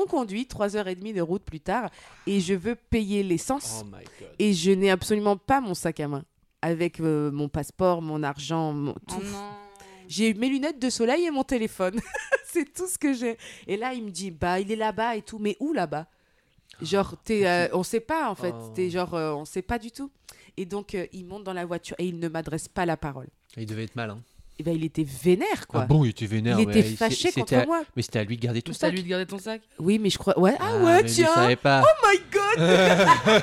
On conduit 3h30 de route plus tard et je veux payer l'essence Oh my god. et je n'ai absolument pas mon sac à main avec euh, mon passeport, mon argent, mon Oh tout. J'ai mes lunettes de soleil et mon téléphone. C'est tout ce que j'ai. Et là, il me dit, bah, il est là-bas et tout. Mais où là-bas? Genre, t'es, euh, on sait pas en fait. Oh. T'es genre, euh, on sait pas du tout. Et donc, euh, il monte dans la voiture et il ne m'adresse pas la parole. Il devait être malin. Et ben, il était vénère, quoi. Ah bon, il était vénère. il mais était fâché c'était contre à- moi. Mais c'était à lui de garder tout C'est ça. à lui de garder ton sac Oui, mais je crois. Ouais. Ah, ouais, il tiens. pas. Oh my god.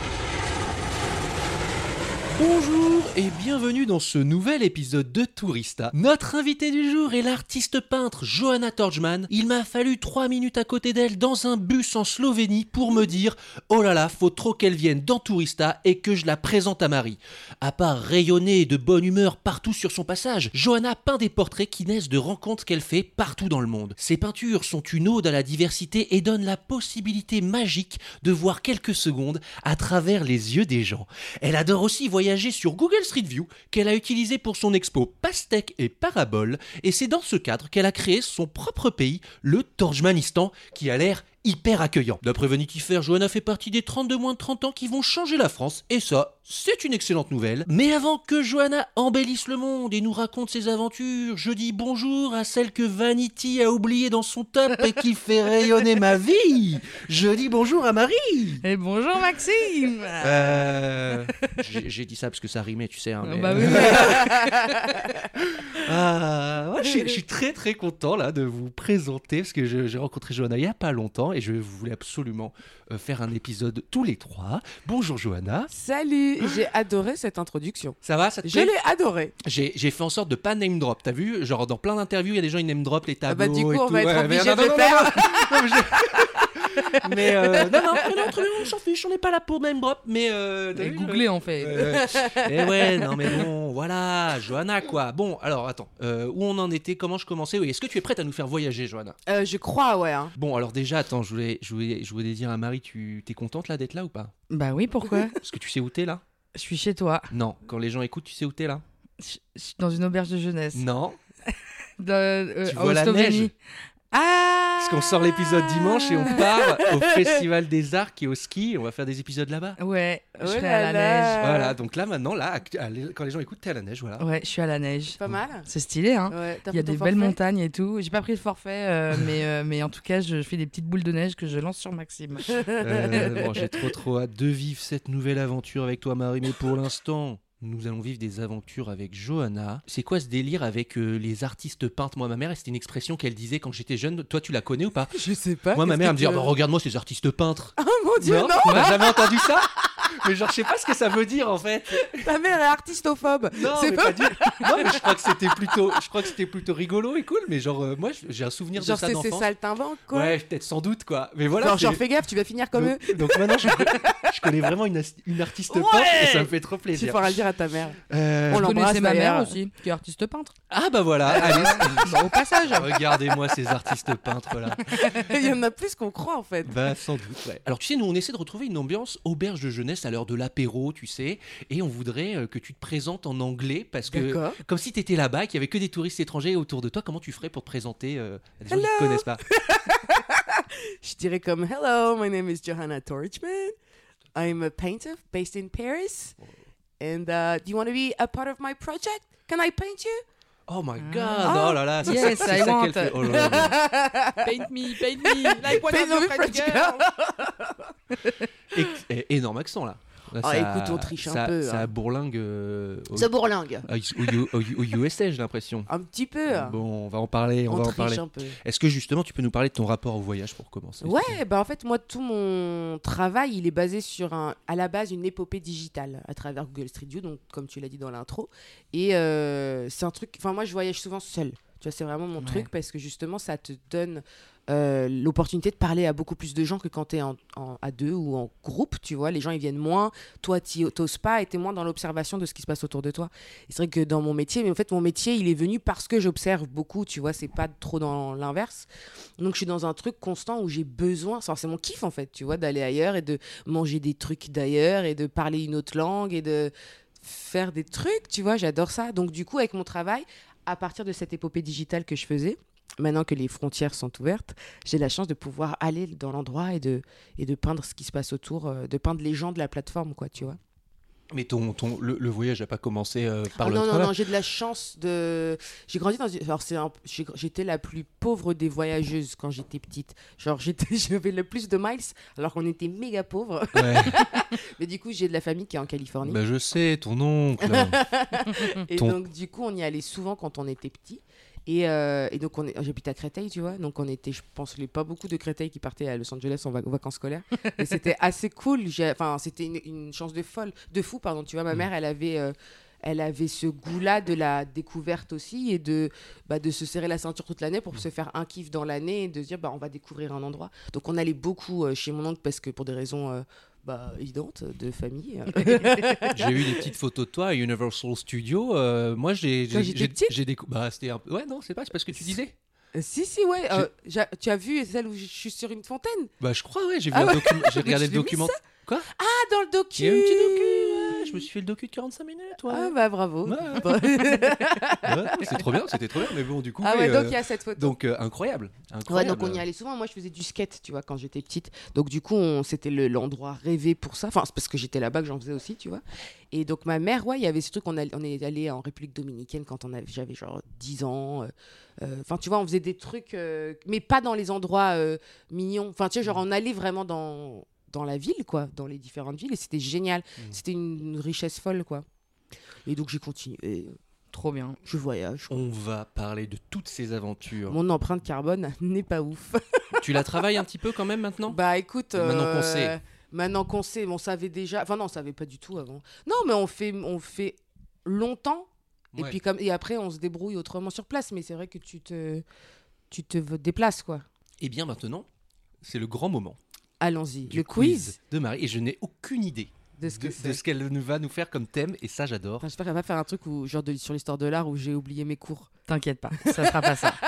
Bonjour et bienvenue dans ce nouvel épisode de Tourista. Notre invité du jour est l'artiste peintre Johanna Torjman. Il m'a fallu 3 minutes à côté d'elle dans un bus en Slovénie pour me dire Oh là là, faut trop qu'elle vienne dans Tourista et que je la présente à Marie. À part rayonner de bonne humeur partout sur son passage, Johanna peint des portraits qui naissent de rencontres qu'elle fait partout dans le monde. Ses peintures sont une ode à la diversité et donnent la possibilité magique de voir quelques secondes à travers les yeux des gens. Elle adore aussi voyager sur Google Street View qu'elle a utilisé pour son expo Pastèque et Parabole. Et c'est dans ce cadre qu'elle a créé son propre pays, le Torjmanistan, qui a l'air hyper accueillant. D'après Vanity Fair, Johanna fait partie des 30 de moins de 30 ans qui vont changer la France et ça, c'est une excellente nouvelle. Mais avant que Johanna embellisse le monde et nous raconte ses aventures, je dis bonjour à celle que Vanity a oubliée dans son top et qui fait rayonner ma vie. Je dis bonjour à Marie. Et bonjour Maxime Euh, j'ai dit ça parce que ça rimait, tu sais. hein, mais- Bah oui, mais- Ah, ouais, je, suis- très très content là de vous présenter parce que j'ai rencontré Johanna il y a pas longtemps et je voulais absolument euh, faire un épisode tous les trois. Bonjour Johanna. Salut. J'ai adoré cette introduction. Ça va ça te Je l'ai adoré. J'ai fait en sorte de pas name drop. T'as vu Genre dans plein d'interviews, il y a des gens ils name drop les Ah tableaux. bah, du coup, et on tout. va être Ouais, obligé non, de non, le non, faire. non, non, je- mais euh, non, non, mais non, très bien, on s'en fiche, on n'est pas là pour name drop. Mais euh, t'as Et vu, googler en fait. Euh, eh ouais, non mais bon, voilà, Johanna quoi. Bon, alors attends, euh, où on en était, comment je commençais Oui, est-ce que tu es prête à nous faire voyager, Johanna? Euh, je crois, ouais. hein. Bon, alors déjà, attends, je voulais, je voulais, je voulais dire à Marie, tu t'es contente là d'être là ou pas? Bah oui, pourquoi? Parce que tu sais où t'es là? Je suis chez toi, Non, quand les gens écoutent, tu sais où t'es là? Je- je suis dans une auberge de jeunesse. Non, Dans, euh, Tu en vois la Slovénie. neige Ah parce qu'on sort l'épisode dimanche et on part au Festival des Arts qui est au ski. On va faire des épisodes là-bas. Ouais, je Oh serai à la là. neige. Voilà, donc là maintenant, là, quand les gens écoutent, t'es à la neige, voilà. Ouais, je suis à la neige. Pas mal. C'est stylé, hein Ouais, Il y a des belles montagnes et tout. J'ai pas pris le forfait, euh, mais, euh, mais en tout cas, je fais des petites boules de neige que je lance sur Maxime. Euh, bon, j'ai trop trop hâte de vivre cette nouvelle aventure avec toi Marie, mais pour l'instant, nous allons vivre des aventures avec Johanna. C'est quoi ce délire avec euh, les artistes peintres? Moi, ma mère, c'était une expression qu'elle disait quand j'étais jeune. Toi, tu la connais ou pas? Je sais pas. Moi, ma mère, que elle me dit tu- Ah bah, regarde-moi ces artistes peintres. Oh mon dieu, non, T'as jamais entendu ça Mais genre, je sais pas ce que ça veut dire en fait. Ta mère est artistophobe. Non, C'est mais pas- pas du... non, mais je crois que c'était plutôt, je crois que c'était plutôt rigolo et cool. Mais genre, euh, moi, j'ai un souvenir Genre, de ça c'est c'est saltimbanque, quoi. Ouais, peut-être sans doute quoi. Mais voilà. genre, genre, fais gaffe, tu vas finir comme eux. donc, maintenant, je, je connais vraiment une, artiste Ouais peintre et ça me fait trop Tu plaisir. feras le dire à ta mère. Euh, On l'embrasse, ma mère aussi, qui est artiste peintre. Ah bah voilà, allez, Bah, au passage. regardez-moi ces artistes peintres là. Il y en a plus qu'on croit, en fait. Bah sans doute, ouais. Alors tu sais, nous on essaie de retrouver une ambiance auberge de jeunesse à l'heure de l'apéro, tu sais, et on voudrait euh, que tu te présentes en anglais parce que comme si t'étais là-bas, et qu'il y avait que des touristes étrangers autour de toi, comment tu ferais pour te présenter euh, à des gens qui te connaissent pas? Je dirais comme Hello, my name is Johanna Torchman. I'm a painter based in Paris. And uh, do you want to be a part of my project? Can I paint you? Oh my god, Ah. oh là là, c'est Yes, ça, ça qu'elle want. fait. Oh là là. Paint me, paint me, like one Paint of the me French French girls. Eh, énorme accent là. Là, Ah, ça- écoute, on triche un ça- peu, Ça hein. bourlingue euh, au, Ça bourlingue. au- au- au- au USA, j'ai l'impression. Un petit peu. Bon, on va en parler. On, on va en parler. un peu. Est-ce que justement, tu peux nous parler de ton rapport au voyage pour commencer Ouais, bah en fait, moi, tout mon travail, il est basé sur, un, à la base, une épopée digitale à travers Google Street View, donc comme tu l'as dit dans l'intro. Et euh, c'est un truc, enfin, moi, je voyage souvent seul. Tu vois, c'est vraiment mon Ouais. truc parce que justement, ça te donne euh, l'opportunité de parler à beaucoup plus de gens que quand tu es en, en- à deux ou en groupe, tu vois. Les gens, ils viennent moins. Toi, tu t'oses pas et t'es moins dans l'observation de ce qui se passe autour de toi. C'est vrai que dans mon métier, mais en fait, mon métier, il est venu parce que j'observe beaucoup, tu vois. C'est pas trop dans l'inverse. Donc, je suis dans un truc constant où j'ai besoin, c'est mon kiff en fait, tu vois, d'aller ailleurs et de manger des trucs d'ailleurs et de parler une autre langue et de faire des trucs, tu vois, j'adore ça. Donc, du coup, avec mon travail, à partir de cette épopée digitale que je faisais, maintenant que les frontières sont ouvertes, j'ai la chance de pouvoir aller dans l'endroit et de, et de peindre ce qui se passe autour, euh, de peindre les gens de la plateforme, quoi, tu vois. Mais ton, ton, le, le voyage n'a pas commencé euh, par Ah le non, non, non, j'ai de la chance de. J'ai grandi dans. une- Alors, c'est un- j'étais la plus pauvre des voyageuses quand j'étais petite. Genre, j'avais le plus de miles, alors qu'on était méga pauvres. Ouais. Mais du coup, j'ai de la famille qui est en Californie. Bah, je sais, ton oncle. et ton- donc, du coup, on y allait souvent quand on était petit. Et, euh, et donc, on est... j'habite à Créteil, tu vois. Donc, on était, je pense, les pas beaucoup de Créteil qui partaient à Los Angeles en vac- vacances scolaires. et c'était assez cool. Enfin, c'était une, une chance de folle, de fou, pardon. Tu vois, ma Mm. mère, elle avait. euh, Elle avait ce goût-là de la découverte aussi et de, bah, de se serrer la ceinture toute l'année Mm. pour se faire un kiff dans l'année et de se dire bah, on va découvrir un endroit. Donc on allait beaucoup euh, chez mon oncle parce que pour des raisons euh, bah, évidentes de famille. J'ai eu des petites photos de toi à Universal Studios. euh, moi, j'ai. Quand j'ai- j'étais j'ai- petite J'ai décou- Bah, c'était un peu. Ouais, non, c'est pas, c'est parce que tu disais. Si, si, ouais. euh, j'a- tu as vu celle où je suis sur une fontaine? Bah, je crois, ouais. J'ai vu Ah ouais. regardé le document. Ah, dans le docu Il y a un petit docu. Je me suis fait le docu de 45 minutes, ouais. Ah, bah bravo. Ouais. Bon. Ouais, c'est trop bien, c'était trop bien. Mais bon, du coup. ah, ouais, ouais, donc euh, il y a cette photo. donc, euh, incroyable. Donc on y allait souvent. Moi, je faisais du skate, tu vois, quand j'étais petite. Donc du coup, c'était le- l'endroit rêvé pour ça. Enfin, c'est parce que j'étais là-bas que j'en faisais aussi, tu vois. Et donc ma mère, ouais, il y avait ce truc. On, est allé en République dominicaine quand on j'avais genre 10 ans. euh, euh, Enfin, tu vois, on faisait des trucs, euh, mais pas dans les endroits euh, mignons. Enfin, tu sais, genre on allait vraiment dans dans la ville, quoi, dans les différentes villes, et c'était génial. C'était une richesse folle, quoi. Et donc j'ai continué. Trop bien. Je voyage. On va parler de toutes ces aventures. Mon empreinte carbone n'est pas ouf. tu la travailles un petit peu quand même maintenant? Bah écoute, Maintenant qu'on euh, sait. Maintenant qu'on sait, on savait déjà. Enfin non, on savait pas du tout avant. Non, mais on fait, on fait longtemps. Et puis comme et après on se débrouille autrement sur place. Mais c'est vrai que tu te, tu te déplaces quoi. Et Eh bien maintenant, c'est le grand moment. Allons-y. Le quiz, de Marie. Et je n'ai aucune idée de ce de, que de c'est. ce qu'elle nous va nous faire comme thème. Et ça, j'adore. Enfin, J'espère qu'elle va pas faire un truc où, genre de, sur l'histoire de l'art où j'ai oublié mes cours. T'inquiète pas, ça sera pas ça.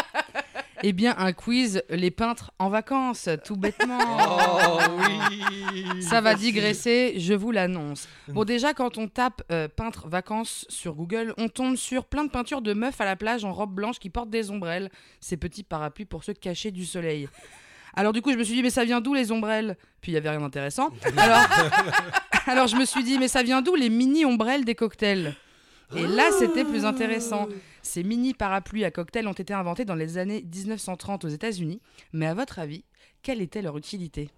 Eh bien, un quiz, les peintres en vacances, tout bêtement. Oh oui Ça va digresser, je vous l'annonce. Bon, déjà, quand on tape euh, peintre vacances sur Google, on tombe sur plein de peintures de meufs à la plage en robe blanche qui portent des ombrelles, ces petits parapluies pour se cacher du soleil. Alors, du coup, je me suis dit, mais ça vient d'où les ombrelles? Puis il y avait rien d'intéressant. Alors, alors, je me suis dit, mais ça vient d'où les mini ombrelles des cocktails? Et là, c'était plus intéressant. Ces mini parapluies à cocktail ont été inventés dans les années 1930 aux États-Unis. Mais à votre avis, quelle était leur utilité?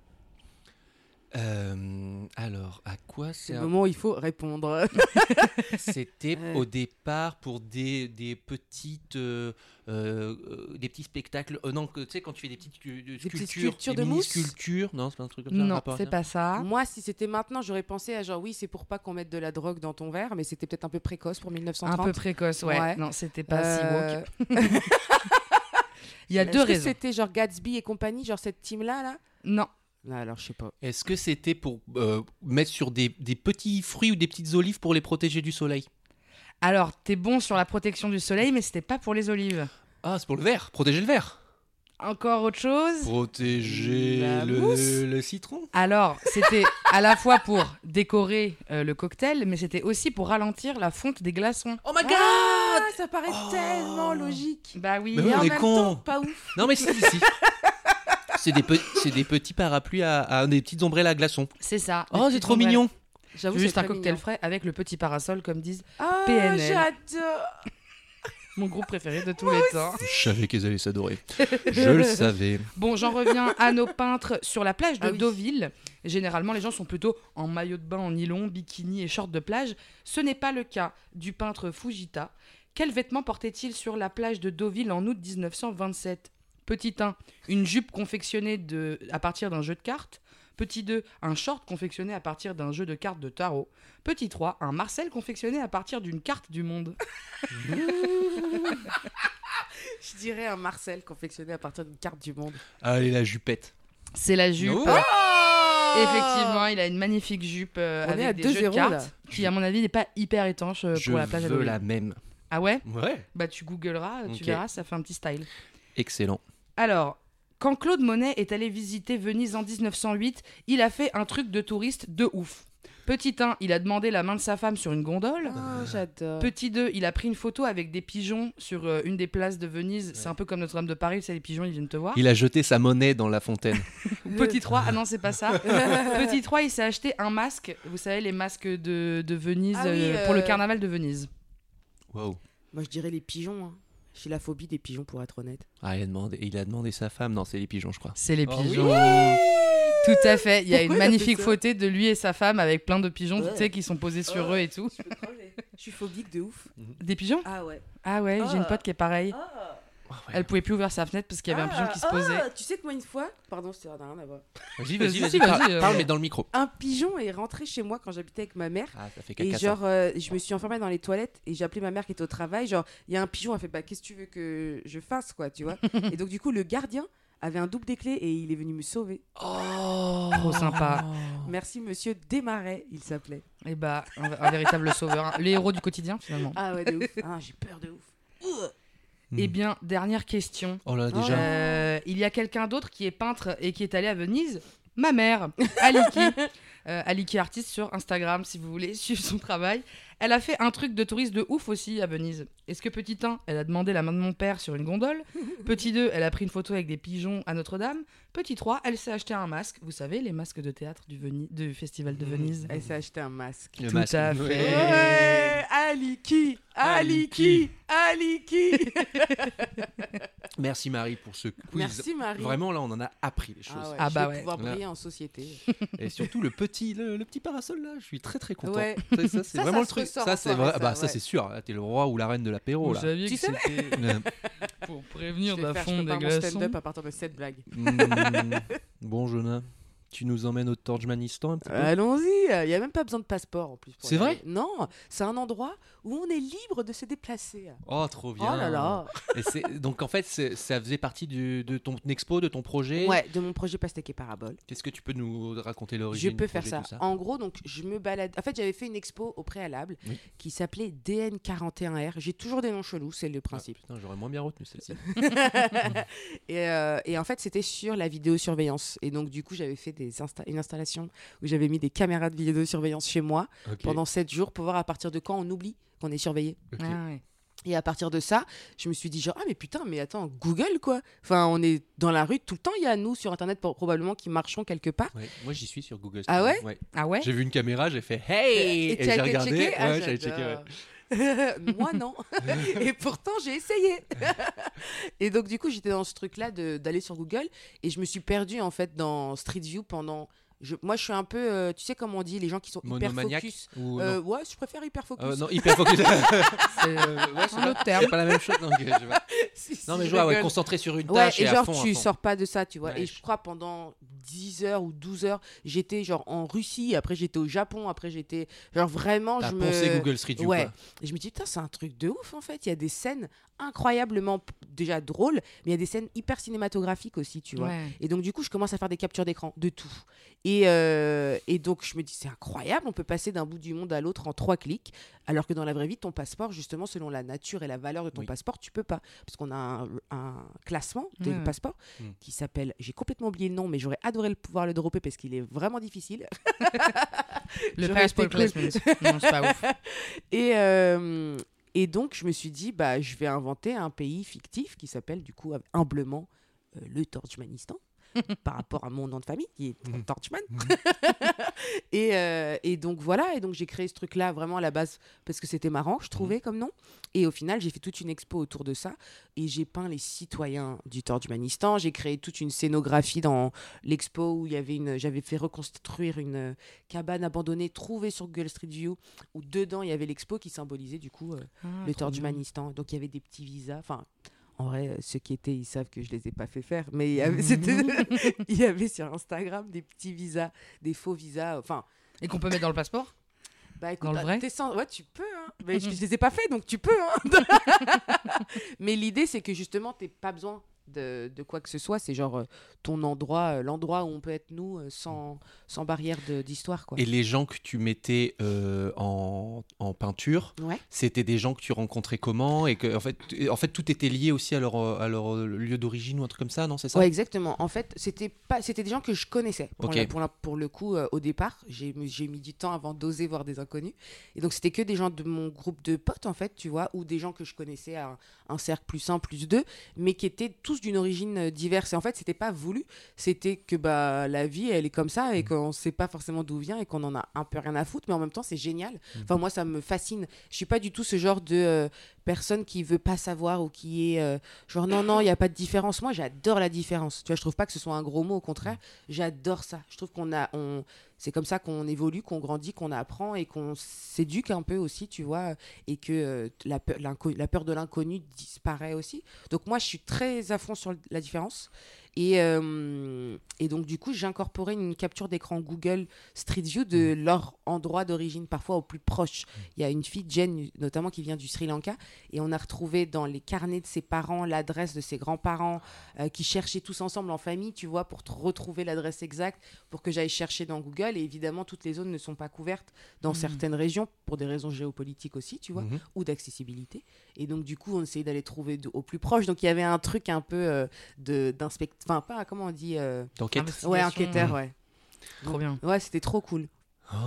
Euh, alors, à quoi C'est c'est le moment où il faut répondre. C'était Ouais. au départ pour des, des petites euh, euh, des petits spectacles. euh, non, tu sais quand tu fais des petites scu- de petites sculptures, sculptures des de mini mousse sculptures. Non, c'est pas un truc comme ça. un Non, c'est pas ça. Moi, si c'était maintenant, j'aurais pensé à genre oui, c'est pour pas qu'on mette de la drogue dans ton verre, mais c'était peut-être un peu précoce pour Un 1930. peu précoce, ouais. Ouais. Non, c'était pas si woke. Il y a est-ce deux que raisons. C'était genre Gatsby et compagnie, genre cette team là là? Non, Alors je sais pas. Est-ce que c'était pour euh, mettre sur des, des petits fruits ou des petites olives pour les protéger du soleil? Alors t'es bon sur la protection du soleil, mais c'était pas pour les olives. Ah, c'est pour le verre, protéger le verre. Encore autre chose? Protéger le, citron? Alors, c'était à la fois pour décorer euh, le cocktail, mais c'était aussi pour ralentir la fonte des glaçons. Oh my god Ah, ça paraît Oh. tellement logique. Bah oui. Mais oui, en on est même con. temps, pas ouf. Non mais si, si. C'est des, pe- c'est des petits parapluies à, à- des petites ombrelles à glaçons. C'est ça. Oh, c'est trop mignon. J'avoue, Juste c'est un cocktail mignon. frais avec le petit parasol, comme disent. Ah, PNL. j'adore. Mon groupe préféré de tous les temps. Je savais qu'ils allaient s'adorer. Je le savais. Bon, j'en reviens à nos peintres sur la plage de Ah oui. Deauville. Généralement, les gens sont plutôt en maillot de bain en nylon, bikini et short de plage. Ce n'est pas le cas du peintre Fujita. Quels vêtements portait-il sur la plage de Deauville en août 1927 Petit 1, une jupe confectionnée de, à partir d'un jeu de cartes. Petit 2, un short confectionné à partir d'un jeu de cartes de tarot. Petit 3, un Marcel confectionné à partir d'une carte du monde. Je dirais un Marcel confectionné à partir d'une carte du monde. Allez, la jupette. C'est la jupe. Oh Effectivement, il a une magnifique jupe euh, On est à avec des jeux de 2-0, cartes là. qui, à mon avis, n'est pas hyper étanche euh, Je pour la plage à veux la même. Ah ouais? Ouais. Bah tu googleras, tu Ok. verras, ça fait un petit style. Excellent. Alors, quand Claude Monet est allé visiter Venise en 1908, il a fait un truc de touriste de ouf. Petit 1, il a demandé la main de sa femme sur une gondole. Oh, j'adore. Petit 2, il a pris une photo avec des pigeons sur euh, une des places de Venise. C'est un peu comme Notre-Dame de Paris, c'est les pigeons, ils viennent te voir. Il a jeté sa monnaie dans la fontaine. Petit 3, ah non, c'est pas ça. Petit 3, il s'est acheté un masque. Vous savez, les masques de, de Venise Ah oui, euh, pour le euh, carnaval de Venise. Waouh. Moi, je dirais les pigeons. hein. J'ai la phobie des pigeons, pour être honnête. Ah, il a, demandé, il a demandé sa femme. Non, c'est les pigeons, je crois. C'est les Oh oui. pigeons. Tout à fait. Il y a Pourquoi une magnifique photo de lui et sa femme avec plein de pigeons, Ouais. tu sais, qui sont posés sur Oh. eux et tout. Je suis phobique de ouf. Des pigeons? Ah ouais. Ah ouais, j'ai une Ah. pote qui est pareille. Elle pouvait plus ouvrir sa fenêtre parce qu'il y avait un pigeon qui se posait. Ah, tu sais que moi, une fois, pardon, ça n'a rien à voir. Vas-y, Vas-y, vas-y, vas-y. vas-y, Parle, vas-y, euh. parle, mais dans le micro. Un pigeon est rentré chez moi quand j'habitais avec ma mère. Ah, ça fait Et caca. ça. genre, euh, je me suis enfermée dans les toilettes et j'ai appelé ma mère qui était au travail. Genre, il y a un pigeon, elle fait Bah, qu'est-ce que tu veux que je fasse, quoi, tu vois Et donc, du coup, le gardien avait un double des clés et il est venu me sauver. Oh. Trop sympa. Merci, monsieur Desmarais, il s'appelait. Et bah, un, un véritable sauveur. Les héros du quotidien, finalement. Ah ouais, de ouf. Ah, j'ai peur de ouf. Hmm. Eh bien, dernière question. Oh là, déjà. Euh, il y a quelqu'un d'autre qui est peintre et qui est allé à Venise. Ma mère, Aliki. Euh, Aliki Artiste sur Instagram, si vous voulez suivre son travail. Elle a fait un truc de touriste de ouf aussi à Venise. Est-ce que petit 1, elle a demandé la main de mon père sur une gondole? Petit 2, elle a pris une photo avec des pigeons à Notre-Dame? Petit 3, elle s'est acheté un masque. Vous savez, les masques de théâtre du, Veni- du Festival de Venise. Elle s'est acheté un masque. Le tout masque. à fait. Ouais. Aliki, Aliki, Aliki. Merci Marie pour ce quiz. Merci Marie. Vraiment, là, on en a appris les choses. Ah, ouais, Ah je bah vais ouais. pouvoir Là. briller en société. Et surtout le petit, le, le petit parasol là, je suis très très content. Ouais. Ça, ça, c'est vraiment ça le truc. Ça c'est vrai. ça, bah ça c'est sûr. T'es le roi ou la reine de l'apéro Vous là. saviez Tu que savais c'était pour Je prévenir vais la faire, je fonte des prépare mon glaçons. stand-up à partir de cette blague. hmm, bon Jonah, tu nous emmènes au Torjmanistan un petit peu. Allons-y, il n'y a même pas besoin de passeport en plus. C'est vrai. Non, c'est un endroit où on est libre de se déplacer. Oh trop bien. Oh là là Et c'est- donc en fait ça faisait partie du- de ton expo, de ton projet. Ouais, de mon projet Pastèque et Parabole. Qu'est-ce que tu peux nous raconter Je l'origine peux du faire projet, ça. En gros, donc je me balade. En fait, j'avais fait une expo au préalable Oui. qui s'appelait DN41R. J'ai toujours des noms chelous, c'est le Ah, principe. putain, j'aurais moins bien retenu celle-ci. et, euh, et en fait, c'était sur la vidéosurveillance. Et donc, du coup, j'avais fait des insta- une installation où j'avais mis des caméras de vidéosurveillance chez moi pendant 7 jours pour voir à partir de quand on oublie qu'on est surveillé. Ah ouais. Et à partir de ça, je me suis dit genre ah mais putain mais attends Google quoi. Enfin on est dans la rue tout le temps il y a nous sur internet pour- probablement qui marchons quelque part. Ouais, Moi j'y suis sur Google. Ah ouais? Ah ouais? J'ai vu une caméra, j'ai fait hey et, tu j'ai regardé. checké? Ah, checké. ouais. Moi non. et pourtant j'ai essayé. et donc du coup j'étais dans ce truc là d'aller sur Google et je me suis perdue en fait dans Street View pendant. Je- moi je suis un peu euh, tu sais comment on dit les gens qui sont hyper focus. ou Euh, ouais je préfère hyper focus. Euh, non, hyper focus. c'est euh, ouais, pas, autre terme. c'est pas la même chose. donc, je vois. Si, si, Non, mais je je vois, ouais, concentré sur une Ouais, tâche et et, à genre, fond, à tu fond. sors pas de ça, tu vois. Ouais, et je- je crois pendant 10 heures ou 12 heures, j'étais genre en Russie, après j'étais au Japon, après j'étais. Genre vraiment, je me. Google Street View. Ouais. quoi. Et je me dis, putain, c'est un truc de ouf en fait. Il y a des scènes incroyablement déjà drôles, mais il y a des scènes hyper cinématographiques aussi, tu vois. Ouais. Et donc, du coup, je commence à faire des captures d'écran de tout. Et, euh, et donc, je me dis, c'est incroyable, on peut passer d'un bout du monde à l'autre en trois clics, alors que dans la vraie vie, ton passeport, justement, selon la nature et la valeur de ton Oui. passeport, tu peux pas. Parce qu'on a un, un classement des Ouais, ouais. passeports Mm. qui s'appelle, j'ai complètement oublié le nom, mais j'aurais adoré le pouvoir le dropper parce qu'il est vraiment difficile. Le passport placement. Non, c'est pas ouf. Et, euh, et donc, je me suis dit, bah, je vais inventer un pays fictif qui s'appelle, du coup, humblement, euh, le Torchmanistan, par rapport à mon nom de famille, qui est Mhm. Torchman. Et, euh, et donc voilà, et donc j'ai créé ce truc-là vraiment à la base parce que c'était marrant, je trouvais comme nom. Et au final, j'ai fait toute une expo autour de ça et j'ai peint les citoyens du Turkménistan. J'ai créé toute une scénographie dans l'expo où il y avait une, j'avais fait reconstruire une euh, cabane abandonnée trouvée sur Google Street View où dedans il y avait l'expo qui symbolisait du coup euh, Ah, le. Turkménistan. Donc il y avait des petits visas. Enfin, en vrai, euh, ceux qui étaient, ils savent que je les ai pas fait faire. Mais il y avait, c'était- il y avait sur Instagram des petits visas, des faux visas. Enfin, Et qu'on peut mettre dans le passeport? Bah écoute, Dans le ah, vrai? sans- ouais, tu peux. Hein. Mais je, je les ai pas fait, donc tu peux. Hein. Mais l'idée, c'est que justement, t'es pas besoin de, de quoi que ce soit. C'est genre euh, ton endroit, euh, l'endroit où on peut être nous euh, sans, sans barrière d'histoire. Et les gens que tu mettais en, en peinture, Ouais. c'était des gens que tu rencontrais comment et que en fait, en fait tout était lié aussi à leur, à leur lieu d'origine ou un truc comme ça, non C'est ça? Ouais, exactement. En fait, c'était des gens que je connaissais. Pour, la- pour, la- pour le coup, au départ, j'ai, mis- j'ai mis du temps avant d'oser voir des inconnus. Et donc, c'était que des gens de mon groupe de potes, en fait, tu vois, ou des gens que je connaissais à un, un cercle plus un, plus deux, mais qui étaient tous d'une origine euh, diverse. Et en fait, c'était pas voulu. C'était que bah la vie, elle est comme ça et qu'on sait pas forcément d'où vient et qu'on en a un peu rien à foutre. Mais en même temps, c'est génial. Enfin, moi, ça me fascine. Je suis pas du tout ce genre de euh, personne qui veut pas savoir ou qui est euh, genre non non il y a pas de différence. Moi j'adore la différence. Tu vois je trouve pas que ce soit un gros mot au contraire. J'adore ça. Je trouve qu'on a on c'est comme ça qu'on évolue qu'on grandit qu'on apprend et qu'on s'éduque un peu aussi tu vois et que euh, la, peur, la peur de l'inconnu disparaît aussi. Donc moi je suis très à fond sur la différence et, euh, et donc du coup j'ai incorporé une capture d'écran Google Street View de leur endroit d'origine parfois au plus proche il y a une fille Jen notamment qui vient du Sri Lanka et on a retrouvé dans les carnets de ses parents l'adresse de ses grands-parents euh, qui cherchaient tous ensemble en famille, tu vois, pour retrouver l'adresse exacte, pour que j'aille chercher dans Google. Et évidemment, toutes les zones ne sont pas couvertes dans Mhm. certaines régions, pour des raisons géopolitiques aussi, tu vois, Mhm. ou d'accessibilité. Et donc, du coup, on essayait d'aller trouver au plus proche. Donc, il y avait un truc un peu euh, de d'inspect... Enfin, pas, comment on dit euh. Investigation. Ouais, enquêteur, ouais. Trop bien. Ouais, c'était trop cool. Oh.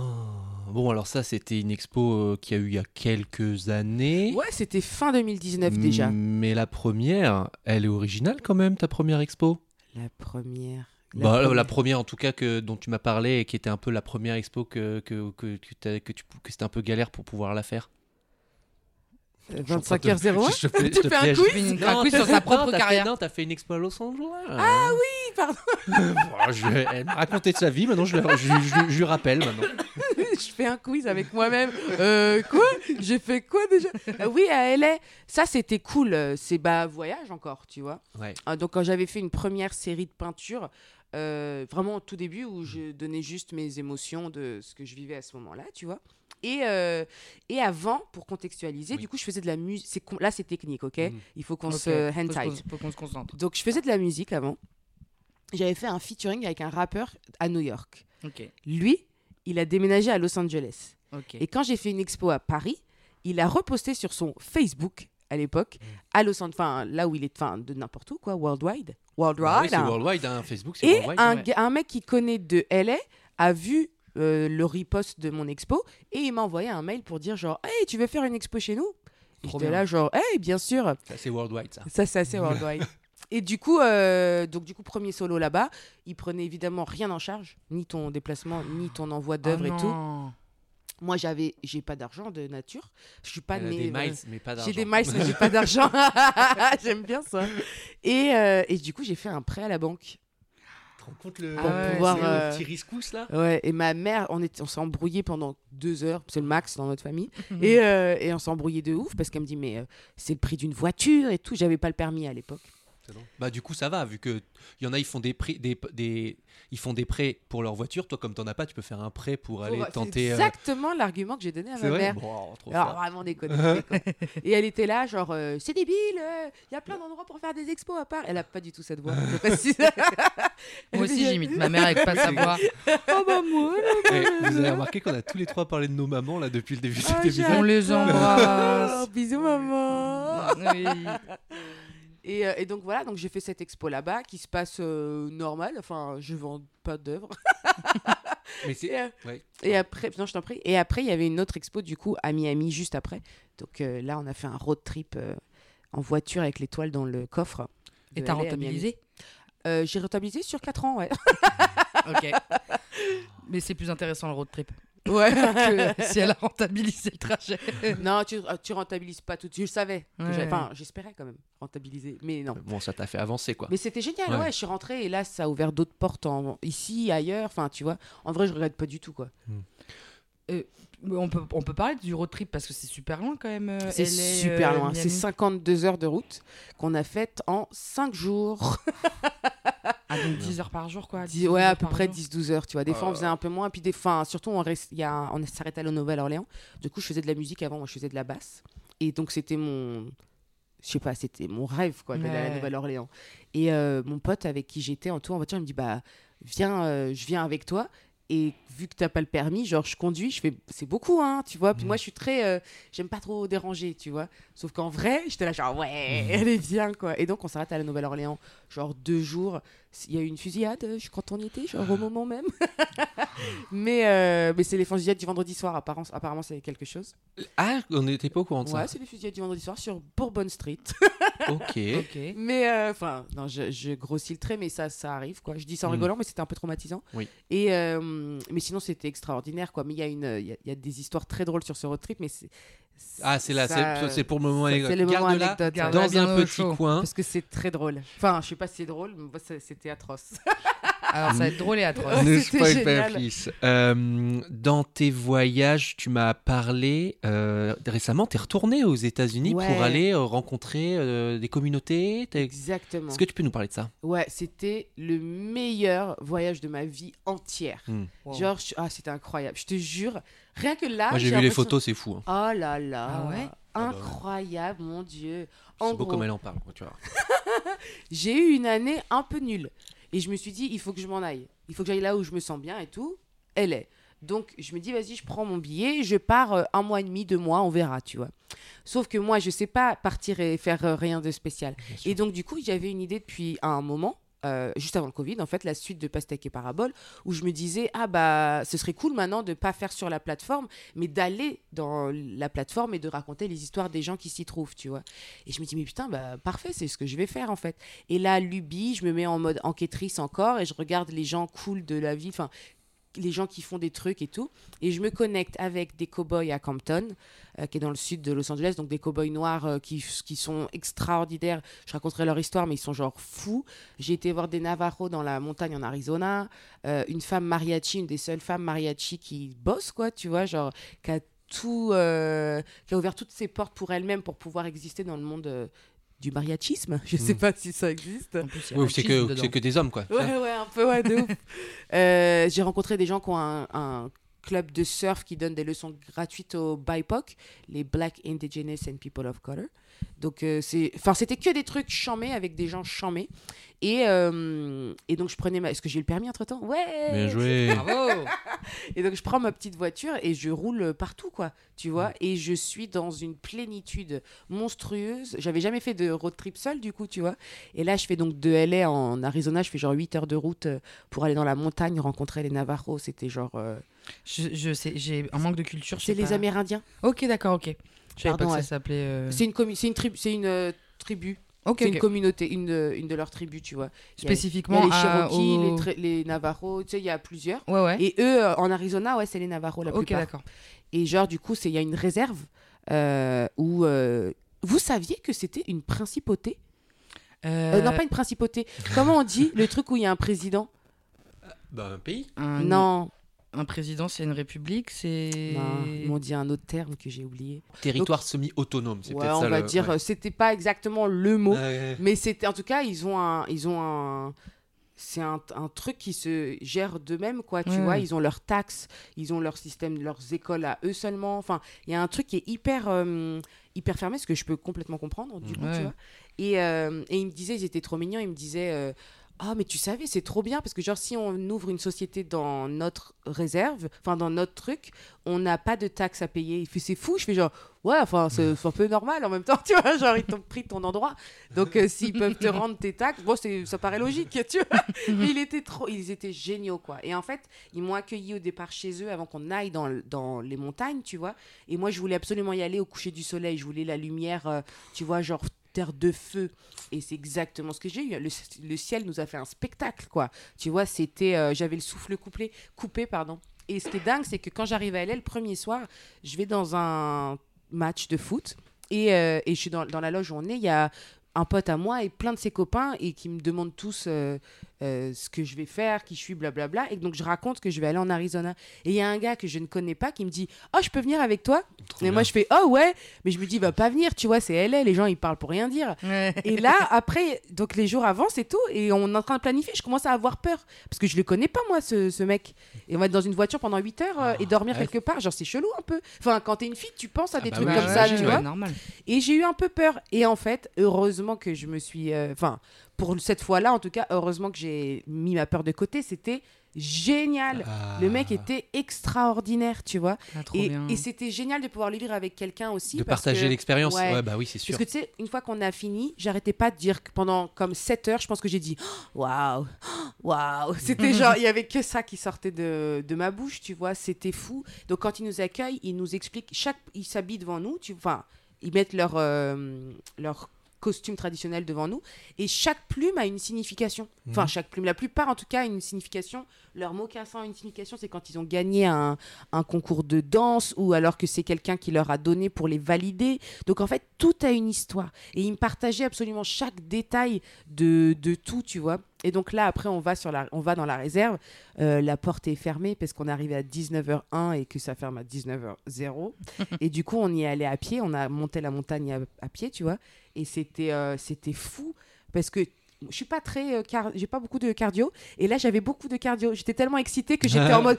Bon, alors ça, c'était une expo euh, qui a eu il y a quelques années. Ouais, c'était fin 2019 déjà. Mais la première, elle est originale quand même, ta première expo? La première. la bah, la- première. la première en tout cas que dont tu m'as parlé et qui était un peu la première expo que que que, que, que tu que c'était un peu galère pour pouvoir la faire. Euh, Je suis en train de- 25h01 je te fais- je Tu fais un quiz un quiz sur sa propre carrière. Non, t'as fait une expo à Los Angeles. Ah oui, pardon. Bon, je vais raconté de sa vie, maintenant je, le- je, je- je lui rappelle maintenant. je fais un quiz avec moi-même. Euh, quoi? J'ai fait quoi déjà? Euh, Oui, à LA, ça c'était cool. Euh, C'est bah voyage encore, tu vois. Ouais. Ah, donc quand j'avais fait une première série de peintures, euh, vraiment au tout début où je donnais juste mes émotions de ce que je vivais à ce moment-là, tu vois. Et, euh, et avant, pour contextualiser, Oui. du coup, je faisais de la musique. Là, c'est technique, ok? Mhm. Il faut qu'on se hand tight. Faut qu'on se concentre. Donc, je faisais de la musique avant. J'avais fait un featuring avec un rappeur à New York. Ok. Lui, il a déménagé à Los Angeles. Ok. Et quand j'ai fait une expo à Paris, il a reposté sur son Facebook à l'époque, Mm. à Los Angeles, enfin là où il est, enfin de n'importe où quoi, worldwide, Ah worldwide. oui, c'est hein. worldwide, hein, Facebook, c'est Et worldwide. un, ouais. gars- un mec qui connaît de LA a vu euh, le repost de mon expo et il m'a envoyé un mail pour dire genre, hey, tu veux faire une expo chez nous? J'étais là genre, hey, bien sûr. Ça, C'est worldwide ça. Ça, c'est assez worldwide. Et du coup, euh, donc du coup, premier solo là-bas, il prenait évidemment rien en charge, ni ton déplacement, ni ton envoi d'œuvre Oh et tout. Moi, j'avais, j'ai pas d'argent de nature. Je suis pas Elle née. des euh, miles, mais pas d'argent. j'ai des miles, mais j'ai pas d'argent. J'aime bien ça. Et, euh, et du coup, j'ai fait un prêt à la banque. Rends compte le, Pour le- pouvoir, le euh, petit riscousse là Ouais, et ma mère, on, est, on s'est embrouillé pendant deux heures, c'est le max dans notre famille. Mhm. Et, euh, et on s'est embrouillé de ouf parce qu'elle me dit, mais euh, c'est le prix d'une voiture et tout. J'avais pas le permis à l'époque. Bah du coup ça va vu que il y en a ils font des prêts des, des ils font des prêts pour leur voiture toi comme t'en as pas tu peux faire un prêt pour aller Pour- c'est tenter euh, exactement l'argument que j'ai donné à ma vrai mère. Bon, trop Alors fort. vraiment quoi. et elle était là, genre, euh, c'est débile, il y a plein d'endroits pour faire des expos à part. Elle a pas du tout cette voix. Moi aussi, j'imite ma mère avec pas sa voix. oh bah moi, là. Eh, vous avez remarqué qu'on a tous les trois parlé de nos mamans là depuis le début de Oh, On les Oh, embrasse. bisous maman. Oui. Et, euh, et donc voilà, donc j'ai fait cette expo là-bas qui se passe euh, normal. Enfin, je vends pas d'œuvres. mais c'est Et, euh, ouais. Et après, non, je t'en prie. Et après, il y avait une autre expo du coup à Miami juste après. Donc euh, là, on a fait un road trip euh, en voiture avec l'étoile dans le coffre. Et t'as rentabilisé Euh, J'ai rentabilisé sur 4 ans, ouais. Ok. Mais c'est plus intéressant le road trip Ouais. que si elle a rentabilisé le trajet. non, tu, euh, tu rentabilises pas tout. Je le savais. Ouais. Enfin, j'espérais quand même rentabiliser. Mais non. Bon, ça t'a fait avancer, quoi. Mais c'était génial, Ouais. ouais. Je suis rentrée et là, ça a ouvert d'autres portes en... ici, ailleurs. Enfin, tu vois. En vrai, je regrette pas du tout, quoi. Mais On peut, on peut parler du road trip parce que c'est super loin quand même. euh, C'est LA, super euh, loin. C'est Miami. 52 heures de route qu'on a faites en 5 jours. Ah, donc 10 heures par jour quoi. Dix- 10 ouais, à peu près jour. 10-12 heures, tu vois. Des fois, on Euh. faisait un peu moins. Puis des fois, surtout, on, reste, il y a, on s'arrêtait à la Nouvelle-Orléans. Du coup, je faisais de la musique avant. Moi, je faisais de la basse. Et donc, c'était mon. Je sais pas, c'était mon rêve, quoi, d'aller à la. Nouvelle-Orléans. Et euh, mon pote avec qui j'étais en tout en voiture, il me dit Bah, viens, euh, je viens avec toi. Et vu que t'as pas le permis, genre, je conduis, je fais. C'est beaucoup, hein, tu vois. Puis Mhm. moi, je suis très. euh, J'aime pas trop déranger, tu vois. Sauf qu'en vrai, j'étais là, genre, ouais, elle est bien, quoi. Et donc, on s'arrête à la Nouvelle-Orléans, genre deux jours. Il y a eu une fusillade euh, je- quand on y était, genre au moment même. mais euh, mais c'est les fusillades du vendredi soir, apparemment, apparemment c'est quelque chose. Ah, on n'était pas au courant de Ouais, ça. c'est les fusillades du vendredi soir sur Bourbon Street. Ok. Mais euh, enfin, non, je, je grossis le trait, mais ça, ça arrive, quoi. Je dis ça en Mm. rigolant, mais c'était un peu traumatisant. Oui. Et euh, mais sinon, c'était extraordinaire, quoi. Mais il y a une, il y, a- il y a des histoires très drôles sur ce road trip, mais c'est. Ah, c'est là, c'est- c'est pour le moment anecdote. C'est le moment anecdote. Ouais. dans bien un petit coin. Parce que c'est très drôle. Enfin, je sais pas si c'est drôle, mais c'était atroce. Alors ça va être drôle et atroce. Ne spoil pas, fils. Euh, dans tes voyages, tu m'as parlé euh, récemment, tu es retourné aux États-Unis Ouais. pour aller euh, rencontrer des communautés. Exactement. Est-ce que tu peux nous parler de ça? Ouais, c'était le meilleur voyage de ma vie entière. Hmm. Wow. Genre, je- ah, c'était incroyable. Je te jure, rien que là. Moi, j'ai vu les photos, c'est fou. hein. Oh là là. Ah ouais. Incroyable, mon Dieu. C'est beau comme elle en parle. tu vois. j'ai eu une année un peu nulle. Et je me suis dit, il faut que je m'en aille. Il faut que j'aille là où je me sens bien et tout. Elle est. Donc, je me dis, vas-y, je prends mon billet, je pars euh, un mois et demi, deux mois, on verra, tu vois. Sauf que moi, je sais pas partir et faire euh, rien de spécial. Et donc, du coup, j'avais une idée depuis un moment, euh, juste avant le Covid, en fait, la suite de Pastèque et Parabole, où je me disais, ah bah, ce serait cool maintenant de pas faire sur la plateforme, mais d'aller dans la plateforme et de raconter les histoires des gens qui s'y trouvent, tu vois. Et je me dis, mais putain, bah, parfait, c'est ce que je vais faire, en fait. Et là, Lubie, je me mets en mode enquêtrice encore et je regarde les gens cool de la vie, enfin, les gens qui font des trucs et tout. Et je me connecte avec des cow-boys à Campton, euh, qui est dans le sud de Los Angeles, donc des cow-boys noirs euh, qui, qui sont extraordinaires. Je raconterai leur histoire, mais ils sont genre fous. J'ai été voir des Navajos dans la montagne en Arizona, euh, une femme mariachi, une des seules femmes mariachi qui bosse, quoi, tu vois, genre, qui a tout, qui a ouvert toutes ses portes pour elle-même pour pouvoir exister dans le monde du mariachisme. Je sais Mm. pas si ça existe. Plus, Oui, c'est que, c'est que des hommes, quoi. Ouais, ouais, un peu, ouais, de ouf. Euh, j'ai rencontré des gens qui ont un, un club de surf qui donne des leçons gratuites aux BIPOC, les Black Indigenous and People of Color. Donc, euh, c'est, enfin, c'était que des trucs chamés avec des gens chamés. Et, euh, et donc, je prenais ma. Est-ce que j'ai eu le permis entre temps Ouais Bien joué. Bravo et donc, je prends ma petite voiture et je roule partout, quoi. Tu vois Et je suis dans une plénitude monstrueuse. J'avais jamais fait de road trip seul, du coup, tu vois. Et là, je fais donc de LA en Arizona. Je fais genre 8 heures de route euh, pour aller dans la montagne rencontrer les Navajos. C'était genre. euh, je, je sais, j'ai un manque de culture. je C'est sais les pas. Amérindiens. Ok, d'accord, ok. Je savais pas que ouais. ça s'appelait. euh, C'est une, commu- c'est une, tribu, c'est une euh, tribu. Ok, c'est ok. une communauté, une, de- une de leurs tribus, tu vois. Il y a- Il y Spécifiquement a les Cherokees, les, tra- les Navajos, tu sais, il y a plusieurs. Ouais, ouais. Et eux, euh, en Arizona, ouais, c'est les Navajos la ok, plupart. d'accord. Et genre, du coup, c'est- il y a une réserve euh, où. euh, vous saviez que c'était une principauté? Euh, Non, pas une principauté. Comment on dit le truc où il y a un président? Un pays? un, Non, Un président, c'est une république, c'est. non, ils m'ont dit un autre terme que j'ai oublié. Territoire semi-autonome, c'est Ouais, peut-être on ça va le- dire, ouais. c'était pas exactement le mot, Ouais. mais c'était en tout cas, ils ont un. Ils ont un c'est un, un truc qui se gère d'eux-mêmes, quoi, tu Ouais, vois. ouais. Ils ont leurs taxes, ils ont leur système, leurs écoles à eux seulement. Enfin, il y a un truc qui est hyper, euh, hyper fermé, ce que je peux complètement comprendre, du coup, Ouais. tu vois. Et, euh, et ils me disaient, ils étaient trop mignons, ils me disaient, euh, ah, mais tu savais, c'est trop bien, parce que genre, si on ouvre une société dans notre réserve, enfin, dans notre truc, on n'a pas de taxes à payer. Il fait, c'est fou. Je fais genre, ouais, enfin, c'est un peu normal en même temps, tu vois, genre, ils t'ont pris ton endroit. Donc, euh, s'ils peuvent te rendre tes taxes, bon, c'est- ça paraît logique, tu vois. Mais il était trop, ils étaient géniaux, quoi. Et en fait, ils m'ont accueilli au départ chez eux avant qu'on aille dans, dans les montagnes, tu vois. Et moi, je voulais absolument y aller au coucher du soleil. Je voulais la lumière, euh, tu vois, genre de feu. Et c'est exactement ce que j'ai eu. Le, ciel nous a fait un spectacle, quoi. Tu vois, c'était. euh, J'avais le souffle coupé, coupé, pardon. Et ce qui est dingue, c'est que quand j'arrive à LA le premier soir, je vais dans un match de foot. Et, euh, et je suis dans, dans la loge où on est. Il y a un pote à moi et plein de ses copains et qui me demandent tous euh, euh, ce que je vais faire, qui je suis, blablabla. Et donc je raconte que je vais aller en Arizona. Et il y a un gars que je ne connais pas qui me dit Oh, je peux venir avec toi? Trop Et bien. moi je fais Oh, ouais. Mais je me dis Va pas venir, tu vois, c'est LA, les gens ils parlent pour rien dire. Et là, après, donc les jours avant, c'est tout. Et on est en train de planifier. Je commence à avoir peur. Parce que je le connais pas, moi, ce, ce mec. Et on va être dans une voiture pendant 8 heures euh, et dormir ouais. quelque part. Genre, c'est chelou un peu. Enfin, quand t'es une fille, tu penses à Ah des bah trucs comme ça, tu vois. normal. Et j'ai eu un peu peur. Et en fait, heureusement que je me suis. euh, Enfin, pour cette fois-là, en tout cas, heureusement que j'ai mis ma peur de côté. C'était génial. Ah. Le mec était extraordinaire, tu vois. Ah, Et, c'était génial de pouvoir le vivre avec quelqu'un aussi. De parce partager que- l'expérience. Ouais. Ouais. bah oui, c'est sûr. Parce que tu sais, une fois qu'on a fini, j'arrêtais pas de dire que pendant comme 7 heures, je pense que j'ai dit waouh, waouh. C'était genre, il y avait que ça qui sortait de, de ma bouche, tu vois, c'était fou. Donc quand ils nous accueillent, ils nous expliquent, chaque, ils s'habillent devant nous, tu enfin, ils mettent leur, euh, leur costume traditionnel devant nous et chaque plume a une signification. Enfin, Mhm. chaque plume, la plupart en tout cas, a une signification. Leur mocassin a une signification, c'est quand ils ont gagné un, un concours de danse ou alors que c'est quelqu'un qui leur a donné pour les valider. Donc en fait, tout a une histoire. Et ils me partageaient absolument chaque détail de, de tout, tu vois. Et donc là, après, on va, sur la, on va dans la réserve. Euh, la porte est fermée parce qu'on est arrivé à 19h01 et que ça ferme à 19h0. et du coup, on y est allé à pied. On a monté la montagne à, à pied, tu vois. Et c'était euh, c'était fou parce que je suis pas très euh, car- j'ai pas beaucoup de cardio. Et là j'avais beaucoup de cardio. J'étais tellement excitée que j'étais en mode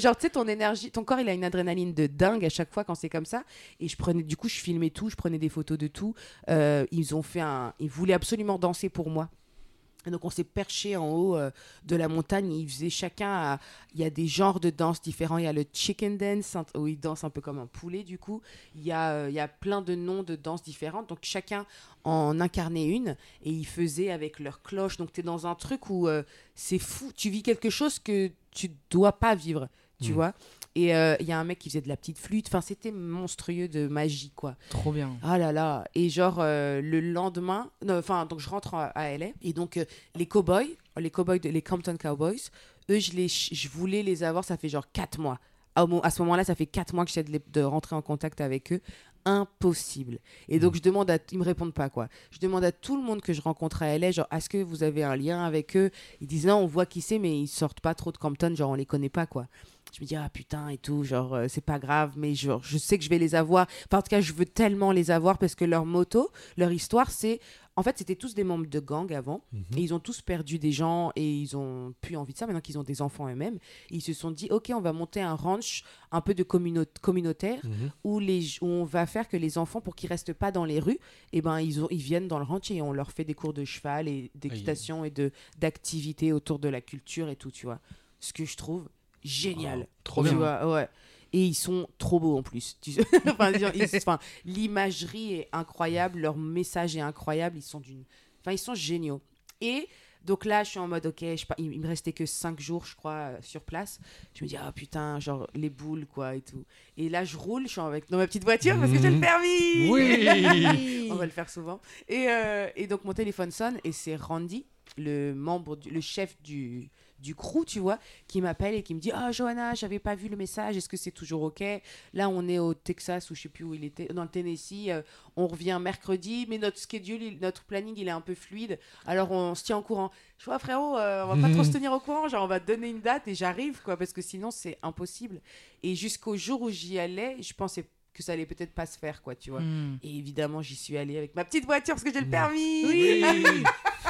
genre tu sais ton énergie ton corps il a une adrénaline de dingue à chaque fois quand c'est comme ça. Et je prenais du coup je filmais tout je prenais des photos de tout. Euh, ils ont fait un ils voulaient absolument danser pour moi et donc on s'est perché en haut euh, de la montagne. Ils faisaient chacun. Il y a des genres de danse différents. Il y a le chicken dance où ils dansent un peu comme un poulet du coup. Il y a euh, il y a plein de noms de danses différentes. Donc chacun en incarnait une et ils faisaient avec leur cloche. Donc tu es dans un truc où euh, c'est fou. Tu vis quelque chose que tu dois pas vivre. Tu Mm. vois. Et euh, il y a un mec qui faisait de la petite flûte. Enfin c'était monstrueux de magie quoi. Trop bien. Ah là là. Et genre, euh, le lendemain, non, enfin, donc je rentre à, à LA. Et donc, euh, les cowboys, les cowboys, de, les Compton Cowboys, eux, je, les, je voulais les avoir, ça fait genre 4 mois. À, ce moment-là, ça fait 4 mois que j'essaie de, de rentrer en contact avec eux. Impossible. Et donc, je demande à. Ils me répondent pas, quoi. Je demande à tout le monde que je rencontre à LA, genre, est-ce que vous avez un lien avec eux? Ils disent non, on voit qui c'est, mais ils sortent pas trop de Compton, genre, on les connaît pas, quoi. Je me dis, ah putain, et tout, genre, euh, c'est pas grave, mais genre, je sais que je vais les avoir. Enfin, en tout cas, je veux tellement les avoir parce que leur moto, leur histoire, c'est. En fait, c'était tous des membres de gang avant. Mhm. Et ils ont tous perdu des gens et ils ont plus envie de ça maintenant qu'ils ont des enfants eux-mêmes. Ils se sont dit, OK, on va monter un ranch un peu de communautaire Mhm. où, les, où on va faire que les enfants, pour qu'ils restent pas dans les rues, et ben, ils, ont, ils viennent dans le ranch et on leur fait des cours de cheval et d'équitation et de d'activités autour de la culture et tout, tu vois. Ce que je trouve génial. Oh, trop Tu bien. vois, ouais. Et ils sont trop beaux en plus. Enfin, L'imagerie est incroyable, leur message est incroyable, ils sont d'une... Enfin, ils sont géniaux. Et donc là, je suis en mode, ok, je, pas- il, il me restait que 5 jours, je crois, euh, sur place. Je me dis, ah putain, genre les boules, quoi, et tout. Et là, je roule, je suis avec, dans ma petite voiture parce que j'ai le Mhm. permis Oui. On va le faire souvent. Et, euh, et donc, mon téléphone sonne et c'est Randy, le membre, du- le chef du, du crew, tu vois, qui m'appelle et qui me dit Ah, Johanna, j'avais pas vu le message, est-ce que c'est toujours OK? Là, on est au Texas ou je sais plus où il était, dans le Tennessee. euh, on revient mercredi, mais notre schedule, il- notre planning, il est un peu fluide. Alors, on se tient au courant. Je vois, frérot, euh, on va pas trop se tenir au courant. Genre, on va te donner une date et j'arrive, quoi, parce que sinon, c'est impossible. Et jusqu'au jour où j'y allais, je pensais que ça allait peut-être pas se faire, quoi, tu vois. Hmm. Et évidemment, j'y suis allée avec ma petite voiture parce que j'ai le permis Oui.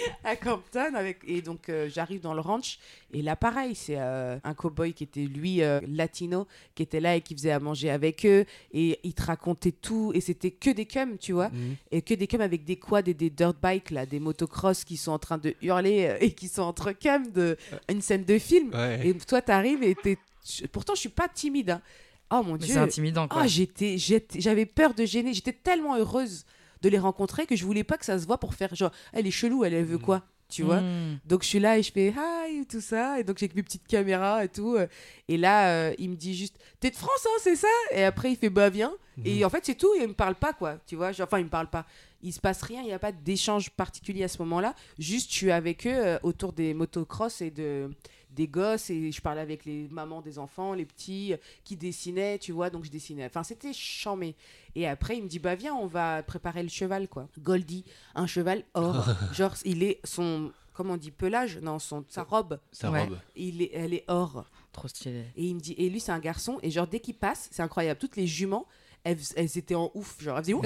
à Compton. Avec... Et donc, euh, j'arrive dans le ranch. Et là, pareil, c'est euh, un cowboy qui était, lui, euh, latino, qui était là et qui faisait à manger avec eux. Et il te racontait tout. Et c'était que des cums, tu vois. Mhm. Et que des cums avec des quads et des dirt bikes, là, des motocross qui sont en train de hurler euh, et qui sont entre cums de une scène de film. Ouais. Et toi, t'arrives et t'es. Pourtant, je suis pas timide. hein. Oh mon Mais dieu. c'est intimidant, quoi. Ah, j'étais, j'étais- j'avais peur de gêner. J'étais tellement heureuse de les rencontrer que je voulais pas que ça se voit pour faire genre, elle est chelou, elle, elle veut Mm. quoi? Tu vois. Mm. Donc je suis là et je fais hi, tout ça. Et donc j'ai mes petites caméras et tout. euh, Et là, euh, il me dit juste T'es de France, hein, c'est ça? Et après, il fait Bah, viens. Et en fait, c'est tout. Et il me parle pas, quoi. Tu vois, enfin, il me parle pas. Il se passe rien, il n'y a pas d'échange particulier à ce moment-là. Juste, je suis avec eux euh, autour des motocross et de des gosses et je parlais avec les mamans des enfants, les petits euh, qui dessinaient, tu vois, donc je dessinais. Enfin, c'était chambé. Et après, il me dit bah viens, on va préparer le cheval quoi. Goldie, un cheval or. Genre il est son comment on dit pelage? Non, son sa robe, Sa Ouais. robe. il est elle est or. Trop stylé. Et il me dit, et lui, c'est un garçon. Et genre, dès qu'il passe, c'est incroyable. Toutes les juments, elles, elles étaient en ouf. Genre, elles faisaient ouh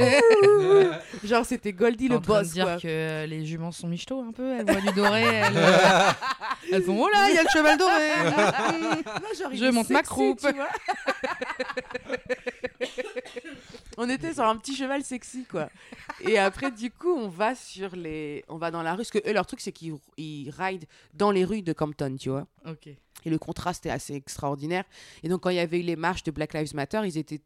Genre, c'était Goldie le en train de boss, dire quoi. que euh, les juments sont michto un peu, elles voient du doré, elles, euh, elles font oh là, il y a le cheval doré. Non, genre, il Je monte ma sexy, croupe. tu vois. on était sur un petit cheval sexy, quoi. Et après, du coup, on va sur les... On va dans la rue. Parce que eux, leur truc, c'est qu'ils ils ride dans les rues de Compton, tu vois. ok. Et le contraste est assez extraordinaire. Et donc, quand il y avait eu les marches de Black Lives Matter, ils étaient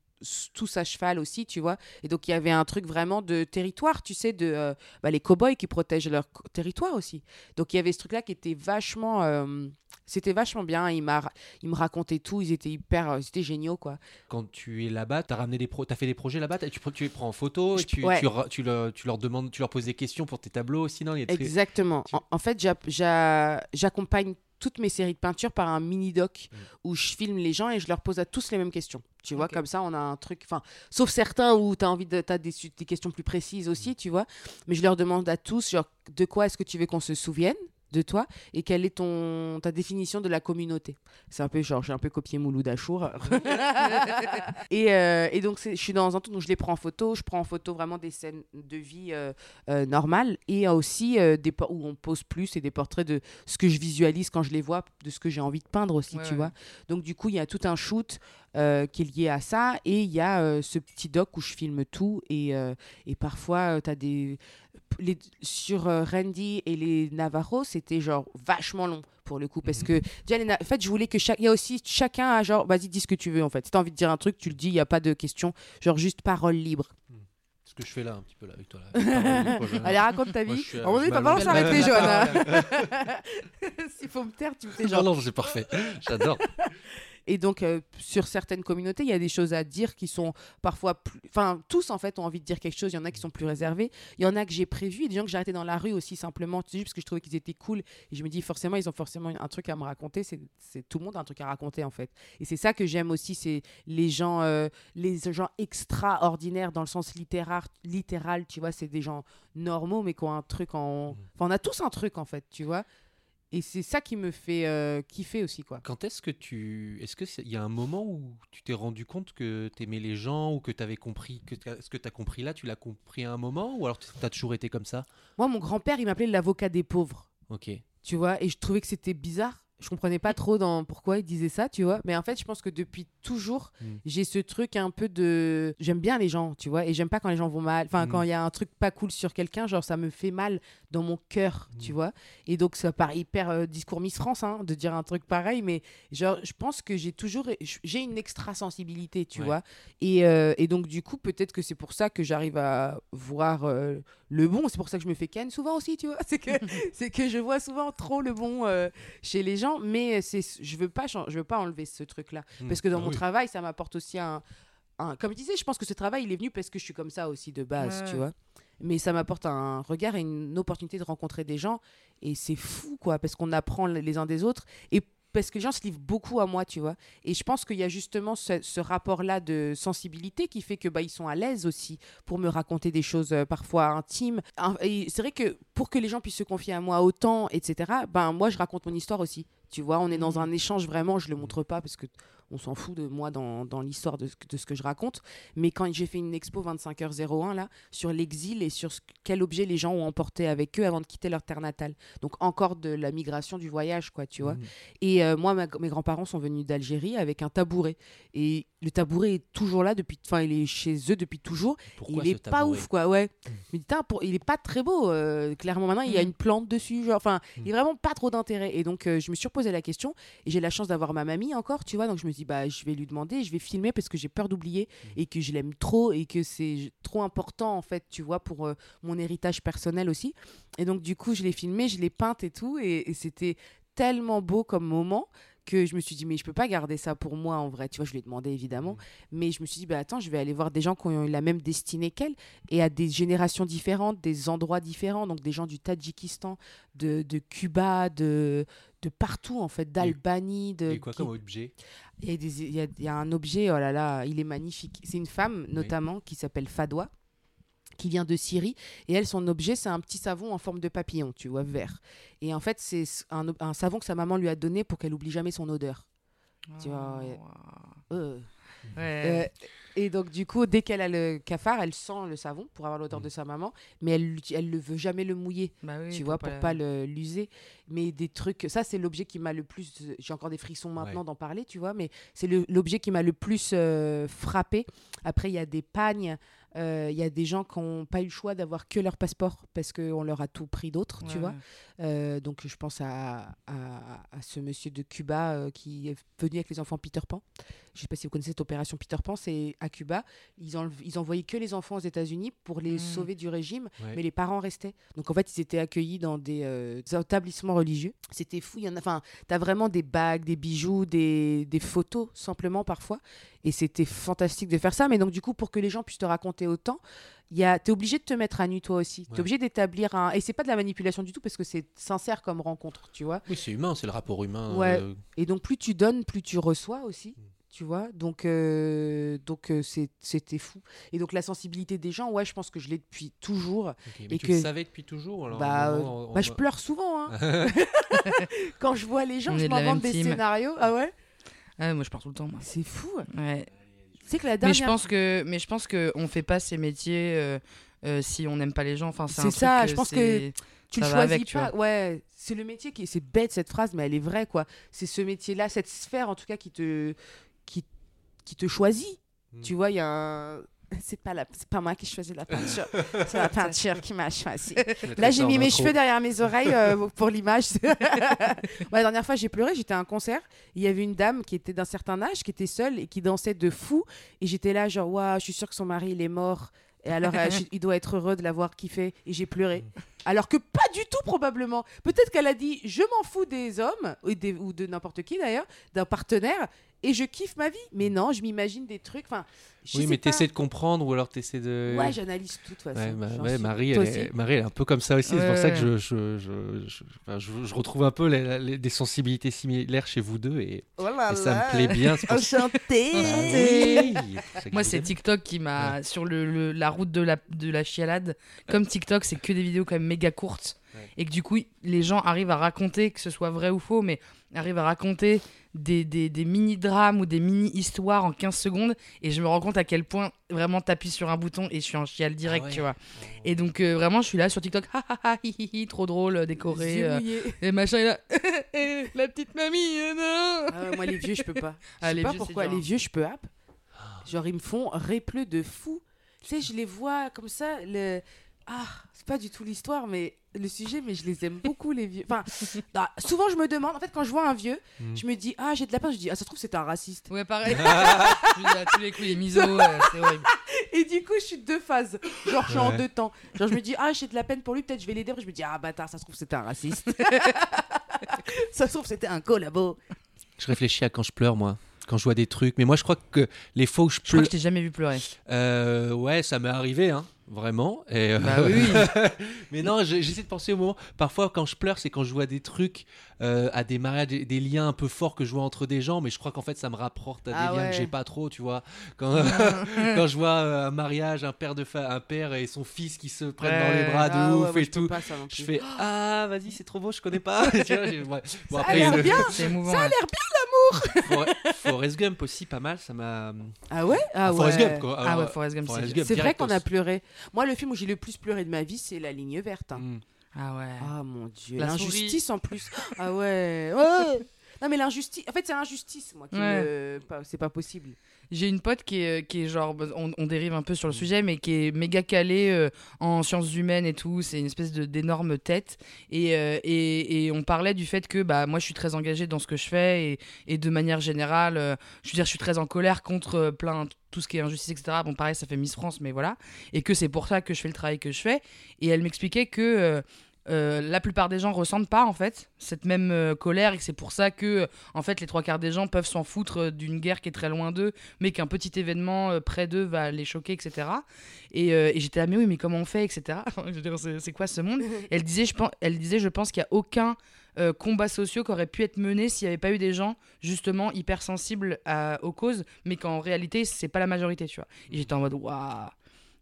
tous à cheval aussi, tu vois. Et donc, il y avait un truc vraiment de territoire, tu sais, de euh, bah, les cow-boys qui protègent leur territoire aussi. Donc, il y avait ce truc-là qui était vachement. euh, c'était vachement bien. Il, m'a, il me racontait tout. Ils étaient hyper. euh, C'était géniaux, quoi. Quand tu es là-bas, t'as ramené des pro... as fait des projets là-bas, tu, tu les prends en photo, et tu, ouais. tu, tu leur, tu leur demandes, tu leur poses des questions pour tes tableaux aussi, non Exactement. En, en fait, j'a- j'a- j'accompagne toutes mes séries de peinture par un mini-doc Mm. où je filme les gens et je leur pose à tous les mêmes questions. Tu vois, comme ça, on a un truc. Enfin, sauf certains où tu as envie de. As des, des questions plus précises aussi, tu vois. Mais je leur demande à tous, genre, de quoi est-ce que tu veux qu'on se souvienne? De toi et quelle est ton ta définition de la communauté. C'est un peu genre j'ai un peu copié Mouloud Achour. et, euh, et donc c'est- je suis dans un truc où je les prends en photo, je prends en photo vraiment des scènes de vie euh, euh, normales et aussi euh, des où on pose plus et des portraits de ce que je visualise quand je les vois, de ce que j'ai envie de peindre aussi, Ouais, tu ouais. vois. Donc du coup il y a tout un shoot euh, qui est lié à ça et il y a euh, ce petit doc où je filme tout et, euh, et parfois tu as des les, sur euh, Randy et les Navarro, c'était genre vachement long pour le coup parce Mhm. que déjà les en fait je voulais que chaque il y a aussi chacun a genre vas-y dis ce que tu veux en fait si t'as envie de dire un truc tu le dis il y a pas de question genre juste parole libre Ce que je fais là, un petit peu là, avec toi. Là. Allez raconte ta vie euh, je t'as pas m'allonge. s'arrêter Johanna s'il faut me taire tu me fais genre Non, non, c'est parfait. J'adore. Et donc, euh, sur certaines communautés, il y a des choses à dire qui sont parfois plus. Enfin, tous, en fait, ont envie de dire quelque chose. Il y en a qui sont plus réservés. Il y en a que j'ai prévu. Et des gens que j'ai arrêtés dans la rue aussi, simplement, juste parce que je trouvais qu'ils étaient cool. Et je me dis, forcément, ils ont forcément un truc à me raconter. C'est tout le monde a un truc à raconter, en fait. Et c'est ça que j'aime aussi, c'est les gens, euh, les gens extraordinaires dans le sens littéraire, littéral, tu vois. C'est des gens normaux, mais qui ont un truc en. Mhm. Enfin, on a tous un truc, en fait, tu vois. Et c'est ça qui me fait euh, kiffer aussi, quoi. Quand est-ce que tu. Est-ce qu'il y a un moment où tu t'es rendu compte que t'aimais les gens ou que t'avais compris. que Ce que t'as compris là, tu l'as compris à un moment ou alors t'as toujours été comme ça? Moi, mon grand-père, il m'appelait l'avocat des pauvres, Ok. tu vois, et je trouvais que c'était bizarre. Je comprenais pas trop dans pourquoi il disait ça, tu vois. Mais en fait, je pense que depuis toujours, Mm. j'ai ce truc un peu de. J'aime bien les gens, tu vois, et j'aime pas quand les gens vont mal. Enfin, Mm. quand il y a un truc pas cool sur quelqu'un, genre ça me fait mal dans mon cœur, tu Mm. vois. Et donc, ça paraît hyper euh, discours Miss France, hein, de dire un truc pareil, mais genre, je pense que j'ai toujours. J'ai une extra sensibilité, tu Ouais. vois. Et, euh, et donc, du coup, peut-être que c'est pour ça que j'arrive à voir euh, le bon. C'est pour ça que je me fais ken souvent aussi, tu vois. C'est que, c'est que je vois souvent trop le bon chez les gens, mais c'est, je veux pas, je veux pas enlever ce truc-là. Mm. Parce que dans Ah mon oui. travail, ça m'apporte aussi un, un- Comme je disais, je pense que ce travail, il est venu parce que je suis comme ça aussi de base, Ouais. tu vois. Mais ça m'apporte un regard et une opportunité de rencontrer des gens. Et c'est fou, quoi, parce qu'on apprend les uns des autres. Et parce que les gens se livrent beaucoup à moi, tu vois. Et je pense qu'il y a justement ce, ce rapport-là de sensibilité qui fait que bah, ils sont à l'aise aussi pour me raconter des choses euh, parfois intimes. Et c'est vrai que pour que les gens puissent se confier à moi autant, etc., ben, moi, je raconte mon histoire aussi. Tu vois, on est dans un échange vraiment, je le montre pas parce que on s'en fout de moi dans, dans l'histoire de, ce que- de ce que je raconte. Mais quand j'ai fait une expo 25h01 là, sur l'exil et sur ce- quel objet les gens ont emporté avec eux avant de quitter leur terre natale. Donc encore de la migration, du voyage, quoi, tu vois. Mm. Et euh, moi, ma- mes grands-parents sont venus d'Algérie avec un tabouret. Et le tabouret est toujours là depuis. Enfin, il est chez eux depuis toujours. Pourquoi il est pas ouf, quoi, ouais. Je me dis, Tain, pour... il est pas très beau. euh, clairement, maintenant, il y a Mm. une plante dessus. Genre, enfin, il est vraiment pas trop d'intérêt. Et donc, euh, je me suis reposé la question. Et j'ai la chance d'avoir ma mamie encore, tu vois. Donc, je me dis, dit, bah, je vais lui demander, je vais filmer parce que j'ai peur d'oublier Mm. et que je l'aime trop et que c'est trop important, en fait, tu vois, pour euh, mon héritage personnel aussi. Et donc, du coup, je l'ai filmé, je l'ai peinte et tout. Et, et c'était tellement beau comme moment que je me suis dit, mais je peux pas garder ça pour moi en vrai. Tu vois, je lui ai demandé évidemment. Mais je me suis dit, bah attends, je vais aller voir des gens qui ont eu la même destinée qu'elle et à des générations différentes, des endroits différents. Donc, des gens du Tadjikistan, de, de Cuba, de, de partout en fait, d'Albanie. De, Et quoi comme objet? Il y, a des- il y a- il y a un objet, oh là là, il est magnifique. C'est une femme, notamment, qui s'appelle Fadwa, qui vient de Syrie. Et elle, son objet, c'est un petit savon en forme de papillon, tu vois, vert. Et en fait, c'est un, un savon que sa maman lui a donné pour qu'elle oublie jamais son odeur. Tu vois, ouais. Euh. Ouais. Euh, et donc, du coup, dès qu'elle a le cafard, elle sent le savon pour avoir l'odeur de sa maman, mais elle elle ne veut jamais le mouiller Bah oui, tu vois, pour la- pas le- l'user. Mais des trucs, ça c'est l'objet qui m'a le plus, j'ai encore des frissons maintenant Ouais. d'en parler, tu vois, mais c'est l'objet qui m'a le plus euh, frappé. Après, il y a des pagnes, euh, il y a des gens qui n'ont pas eu le choix d'avoir que leur passeport parce qu'on leur a tout pris d'autres, tu Ouais, vois. Euh, donc je pense à, à, à ce monsieur de Cuba euh, qui est venu avec les enfants Peter Pan. Je sais pas si vous connaissez cette opération Peter Pan, c'est à Cuba. Ils, enle- ils envoyaient que les enfants aux États-Unis pour les Mm. sauver du régime, Ouais. mais les parents restaient. Donc en fait, ils étaient accueillis dans des euh, établissements religieux. C'était fou. Il y en a, enfin, t'as vraiment des bagues, des bijoux, des, des photos simplement parfois. Et c'était fantastique de faire ça. Mais donc du coup, pour que les gens puissent te raconter autant, il y a, t'es obligé de te mettre à nu toi aussi. Ouais. T'es obligé d'établir un. Et c'est pas de la manipulation du tout parce que c'est sincère comme rencontre, tu vois. Oui, c'est humain, c'est le rapport humain. Ouais. euh, Et donc plus tu donnes, plus tu reçois aussi. Mm. Tu vois, donc euh, donc euh, c'était fou. Et donc la sensibilité des gens, ouais, je pense que je l'ai depuis toujours. Mais Et tu que- le savais depuis toujours alors, bah, moment, on- bah, je pleure souvent. hein. Quand je vois les gens, On je m'invente des team. scénarios. Ah ouais? Ah, moi, je pars tout le temps. C'est fou. Ouais. Sais que la Mais dernière. je pense que, mais je pense que on fait pas ces métiers euh, euh, si on n'aime pas les gens. Enfin, c'est C'est ça, truc, je euh, pense que c'est- tu le choisis avec, tu pas. Ouais, c'est le métier qui. C'est bête cette phrase, mais elle est vraie, quoi. C'est ce métier-là, cette sphère en tout cas qui te, qui, qui te choisit. Mm. Tu vois, il y a un. C'est pas, la... c'est pas moi qui choisis la peinture, c'est la peinture qui m'a choisi. Là, j'ai mis mes cheveux derrière mes oreilles euh, pour l'image. Moi, la dernière fois, j'ai pleuré. J'étais à un concert. Il y avait une dame qui était d'un certain âge, qui était seule et qui dansait de fou. Et j'étais là, genre, waouh, je suis sûre que son mari, il est mort. Et alors, euh, je- il doit être heureux de l'avoir kiffé. Et j'ai pleuré. Alors que pas du tout, probablement. Peut-être qu'elle a dit, je m'en fous des hommes, ou, des- ou de n'importe qui d'ailleurs, d'un partenaire, et je kiffe ma vie. Mais non, je m'imagine des trucs. Enfin, je Oui, sais mais t'essaies de comprendre ou alors t'essaies de. Ouais, j'analyse tout de toute façon. Ouais, ma- Marie, elle est, Marie, elle est un peu comme ça aussi. c'est pour ça que je, je, je, je- enfin, je- je retrouve un peu les- les- des sensibilités similaires chez vous deux et, Oh là et ça là. me plaît bien. pour Enchantée. Ah oui, Moi, c'est. TikTok qui m'a sur le, le- la route de la de la chialade. Comme TikTok, c'est que des vidéos quand même méga courtes Ouais. et que du coup, les gens arrivent à raconter, que ce soit vrai ou faux, mais arrivent à raconter des, des, des mini drames ou des mini histoires en 15 secondes. Et je me rends compte à quel point vraiment t'appuies sur un bouton et je suis en chial direct, Ah ouais. tu vois. Et donc euh, vraiment, je suis là sur TikTok, ha ha ha, hi, hi, hi, trop drôle, euh, décoré, euh, et machin, et là, la petite mamie, euh, non. Ah moi, les vieux, je peux pas. Je Ah, sais les pas vieux, pourquoi. dur, hein. Les vieux, je peux app. Genre, ils me font répleu de fou. Tu sais, je les vois comme ça. Le... Ah, c'est pas du tout l'histoire, mais le sujet, mais je les aime beaucoup, les vieux. Enfin, bah, souvent, je me demande, en fait, quand je vois un vieux, Mm. je me dis, ah, j'ai de la peine. Je dis, ah, ça se trouve, c'est un raciste. Ouais, pareil. je dis à tous les coups, les misos, euh, c'est horrible. Et du coup, je suis de deux phases. Genre, je suis en deux temps. Genre, je me dis, ah, j'ai de la peine pour lui, peut-être je vais l'aider. Je me dis, ah, bâtard, ça se trouve, c'était un raciste. ça se trouve, c'était un collabo. Je réfléchis à quand je pleure, moi. Quand je vois des trucs. Mais moi, je crois que les fois où je Je crois pleure. que je t'ai jamais vu pleurer. Euh, ouais, ça m'est arrivé, hein, vraiment. Et, euh, Bah oui, mais non, j'essaie de penser au moment. Parfois, quand je pleure, c'est quand je vois des trucs euh, à des mariages, des, liens un peu forts que je vois entre des gens. Mais je crois qu'en fait, ça me rapporte à des Ah liens ouais. que j'ai pas trop, tu vois. Quand, quand je vois euh, un mariage, un père, de fa- un père et son fils qui se prennent dans les bras de Ah ouais, ouf et je tout. pas ça non Je fais Ah, vas-y, c'est trop beau, je connais pas. Tu vois. Bon, Ça a après, l'air le- bien. Ça a l'air bien. Forest- Forrest Gump aussi, pas mal. Ça m'a. Ah ouais? Ah ouais. Forrest Gump, quoi. Ah Alors, ouais, Forrest Gump, c'est vrai qu'on a pleuré. Moi, le film où j'ai le plus pleuré de ma vie, c'est La Ligne Verte. hein. Mm. Ah ouais. Ah mon dieu, l'injustice en plus. Ah ouais. ouais. Non, mais l'injustice. En fait, c'est l'injustice, moi. Qui Ouais. me- C'est pas possible. J'ai une pote qui est, qui est genre, bah, on, on dérive un peu sur le sujet, mais qui est méga calée euh, en sciences humaines et tout. C'est une espèce d'énorme tête. Et, euh, et, et on parlait du fait que bah, moi, je suis très engagée dans ce que je fais. Et, et de manière générale, euh, je veux dire, je suis très en colère contre euh, plein tout ce qui est injustice, etc. Bon, pareil, ça fait Miss France, mais voilà. Et que c'est pour ça que je fais le travail que je fais. Et elle m'expliquait que euh, la plupart des gens ressentent pas, en fait, cette même euh, colère. Et c'est pour ça que, en fait, les trois quarts des gens peuvent s'en foutre euh, d'une guerre qui est très loin d'eux, mais qu'un petit événement près d'eux va les choquer, etc. Et, et j'étais là, mais oui, mais comment on fait, etc. c'est quoi ce monde? Et elle disait, je pense, elle disait, je pense qu'il n'y a aucun combat social qui aurait pu être mené s'il n'y avait pas eu des gens justement hypersensibles à- aux causes, mais qu'en réalité c'est pas la majorité, tu vois. Et j'étais en mode waouh,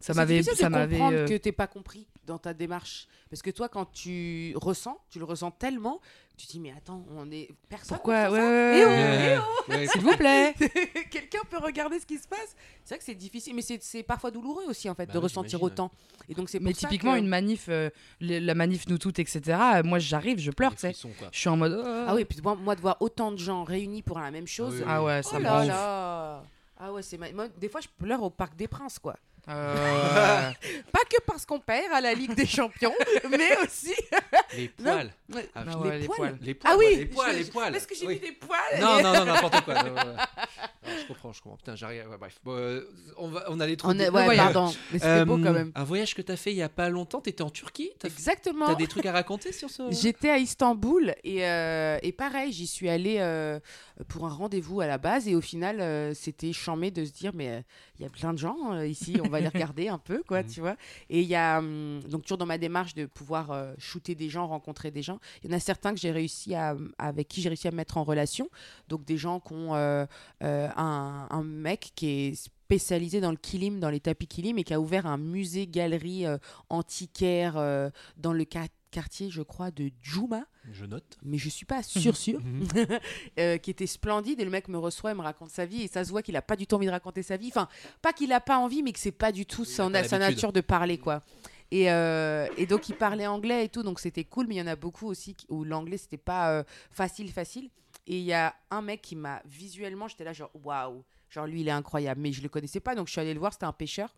ça m'avait, ça m'avait. comprendre euh, que t'es pas compris dans ta démarche. Parce que toi, quand tu ressens, tu le ressens tellement, tu te dis, mais attends, on est. Personne. Pourquoi ne ouais, fait ouais, Eh ouais, oh, ouais. eh Ouais, S'il vous plaît. ça Quelqu'un peut regarder ce qui se passe C'est vrai que c'est difficile, mais c'est c'est parfois douloureux aussi, en fait, Bah de ressentir autant. Et donc, c'est Mais ça typiquement que- une manif, euh, les- la manif nous toutes, etc. euh, moi j'arrive, je pleure, tu sais. Je suis en mode. oh. Ah oui, puis moi, moi, de voir autant de gens réunis pour la même chose. oui, oui. Ah ouais, Oh ça me là rend ouf. là Ah ouais, c'est ma- moi, des fois je pleure au Parc des Princes quoi. Euh, Pas que parce qu'on perd à la Ligue des Champions, mais aussi Les poils. Ouais, Ah, ah les ouais, les poils. poils. Les poils. Ah oui, les poils, je- les poils. parce que j'ai Oui. vu des poils. Non, et- non, non, n'importe quoi. non, je comprends, je comprends. Putain, j'arrive. ouais, bref, Bon, euh, on va, on allait trop. On est- ouais, pardon, mais c'était beau Euh, quand même. Un voyage que t'as fait il y a pas longtemps. T'étais en Turquie. Exactement. t'as des trucs à raconter sur ce. J'étais à Istanbul et, et pareil, j'y suis allée pour un rendez-vous à la base et au final, c'était chambé de se dire, mais y a plein de gens euh, ici, on va les regarder un peu, quoi, Mhm. tu vois. Et il y a, hum, donc toujours dans ma démarche de pouvoir euh, shooter des gens, rencontrer des gens, il y en a certains que j'ai réussi à, avec qui j'ai réussi à me mettre en relation. Donc des gens qui ont euh, un, un mec qui est spécialisé dans le kilim, dans les tapis kilim et qui a ouvert un musée-galerie euh, antiquaire euh, dans le quar- quartier, je crois, de Djouma. Je note. mais je suis pas sûre sûre. Mhm. euh, qui était splendide et le mec me reçoit et me raconte sa vie. Et ça se voit qu'il a pas du tout envie de raconter sa vie. Enfin pas qu'il a pas envie mais que c'est pas du tout sa l'habitude. nature de parler quoi. Et, euh, et donc il parlait anglais et tout donc c'était cool mais il y en a beaucoup aussi où l'anglais c'était pas euh, facile facile. Et il y a un mec qui m'a visuellement j'étais là genre waouh. Genre lui il est incroyable mais je le connaissais pas donc je suis allée le voir c'était un pêcheur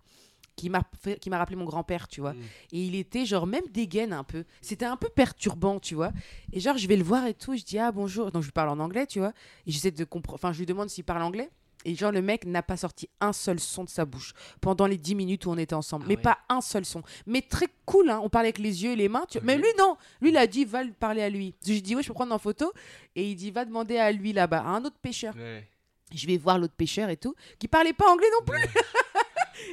qui m'a fait- qui m'a rappelé mon grand-père tu vois. Mm. et il était genre même dégaine un peu. C'était un peu perturbant tu vois. Et genre je vais le voir et tout je dis ah bonjour. Donc je lui parle en anglais tu vois. Et j'essaie de comprendre enfin je lui demande s'il parle anglais. Et genre le mec n'a pas sorti un seul son de sa bouche pendant les 10 minutes où on était ensemble. Ah mais ouais. pas un seul son. Mais très cool hein. On parlait avec les yeux et les mains tu... Mais lui non. Lui il a dit va le parler à lui. Je lui dis ouais je peux prendre en photo. Et il dit va demander à lui là-bas à un autre pêcheur. Ouais. je vais voir l'autre pêcheur et tout, qui parlait pas anglais non plus.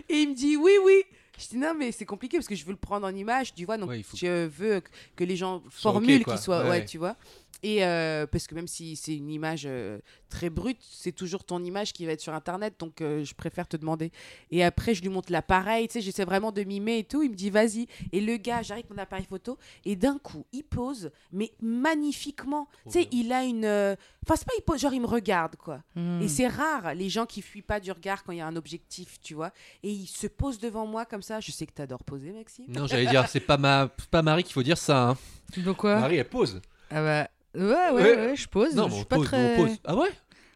Et il me dit oui, oui. Je dis non, mais c'est compliqué parce que je veux le prendre en image, tu vois. Donc Ouais, je veux que- les gens formulent quoi. qu'ils soient, ouais. tu vois. Et euh, parce que même si c'est une image euh, très brute, c'est toujours ton image qui va être sur internet, donc euh, je préfère te demander. Et après, je lui montre l'appareil, tu sais, j'essaie vraiment de mimer et tout. Il me dit vas-y. Et le gars, j'arrive avec mon appareil photo, et d'un coup, il pose, mais magnifiquement. Tu sais, il a une. Enfin, c'est pas il pose, genre il me regarde, quoi. Hmm. Et c'est rare, les gens qui fuient pas du regard quand il y a un objectif, tu vois. Et il se pose devant moi comme ça. Je sais que t'adores poser, Maxime. Non, j'allais dire, c'est pas ma, pas Marie qu'il faut dire ça. Hein. Donc quoi Marie, elle pose. Ah bah, ouais, ouais, Ouais. ouais, je pose. Non, je suis on pas pose, très. on pose. Ah ouais?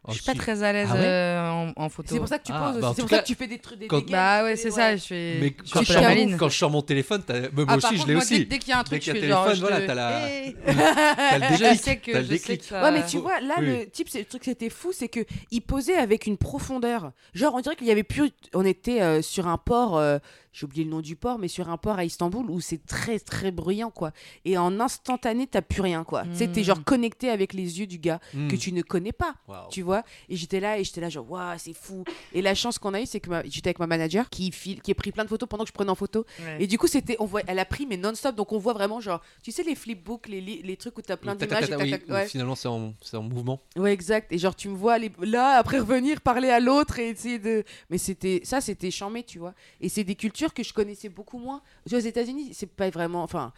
Je suis Oh, pas très à l'aise Ah ouais? euh, en, en photo. C'est pour ça que tu Ah, poses bah, aussi. C'est pour ça que tu fais des trucs des quand- Bah ouais, c'est ça, je fais. Mais quand suis je, maline. quand je sors mon téléphone, moi, Ah, aussi, je l'ai aussi. Dès, dès qu'il y a un truc, je fais genre. téléphone, je voilà, te- t'as la- Hey. T'as le Je déclic. sais que T'as le je sais déclic. que ça- Ouais, mais tu vois, là, Oui. le type, c'est le truc qui était fou, c'est que il posait avec une profondeur. Genre, on dirait qu'il y avait plus. On était euh, sur un port, euh, j'ai oublié le nom du port, mais sur un port à Istanbul où c'est très, très bruyant, quoi. Et en instantané, t'as plus rien, quoi. Tu sais, t'es Mm. genre connecté avec les yeux du gars Mm. que tu ne connais pas. Tu vois et j'étais là et j'étais là genre waouh c'est fou et la chance qu'on a eu c'est que ma- j'étais avec ma manager qui file qui a pris plein de photos pendant que je prenais en photo Ouais. et du coup c'était on voit elle a pris mais non-stop donc on voit vraiment genre tu sais les flipbooks les, li- les trucs où t'as plein d'images oui, ouais. Finalement, c'est en, c'est en mouvement. ouais exact et genre tu me vois aller là après revenir parler à l'autre et essayer de mais c'était ça c'était charmé tu vois et c'est des cultures que je connaissais beaucoup moins Tu vois, aux États-Unis c'est pas vraiment enfin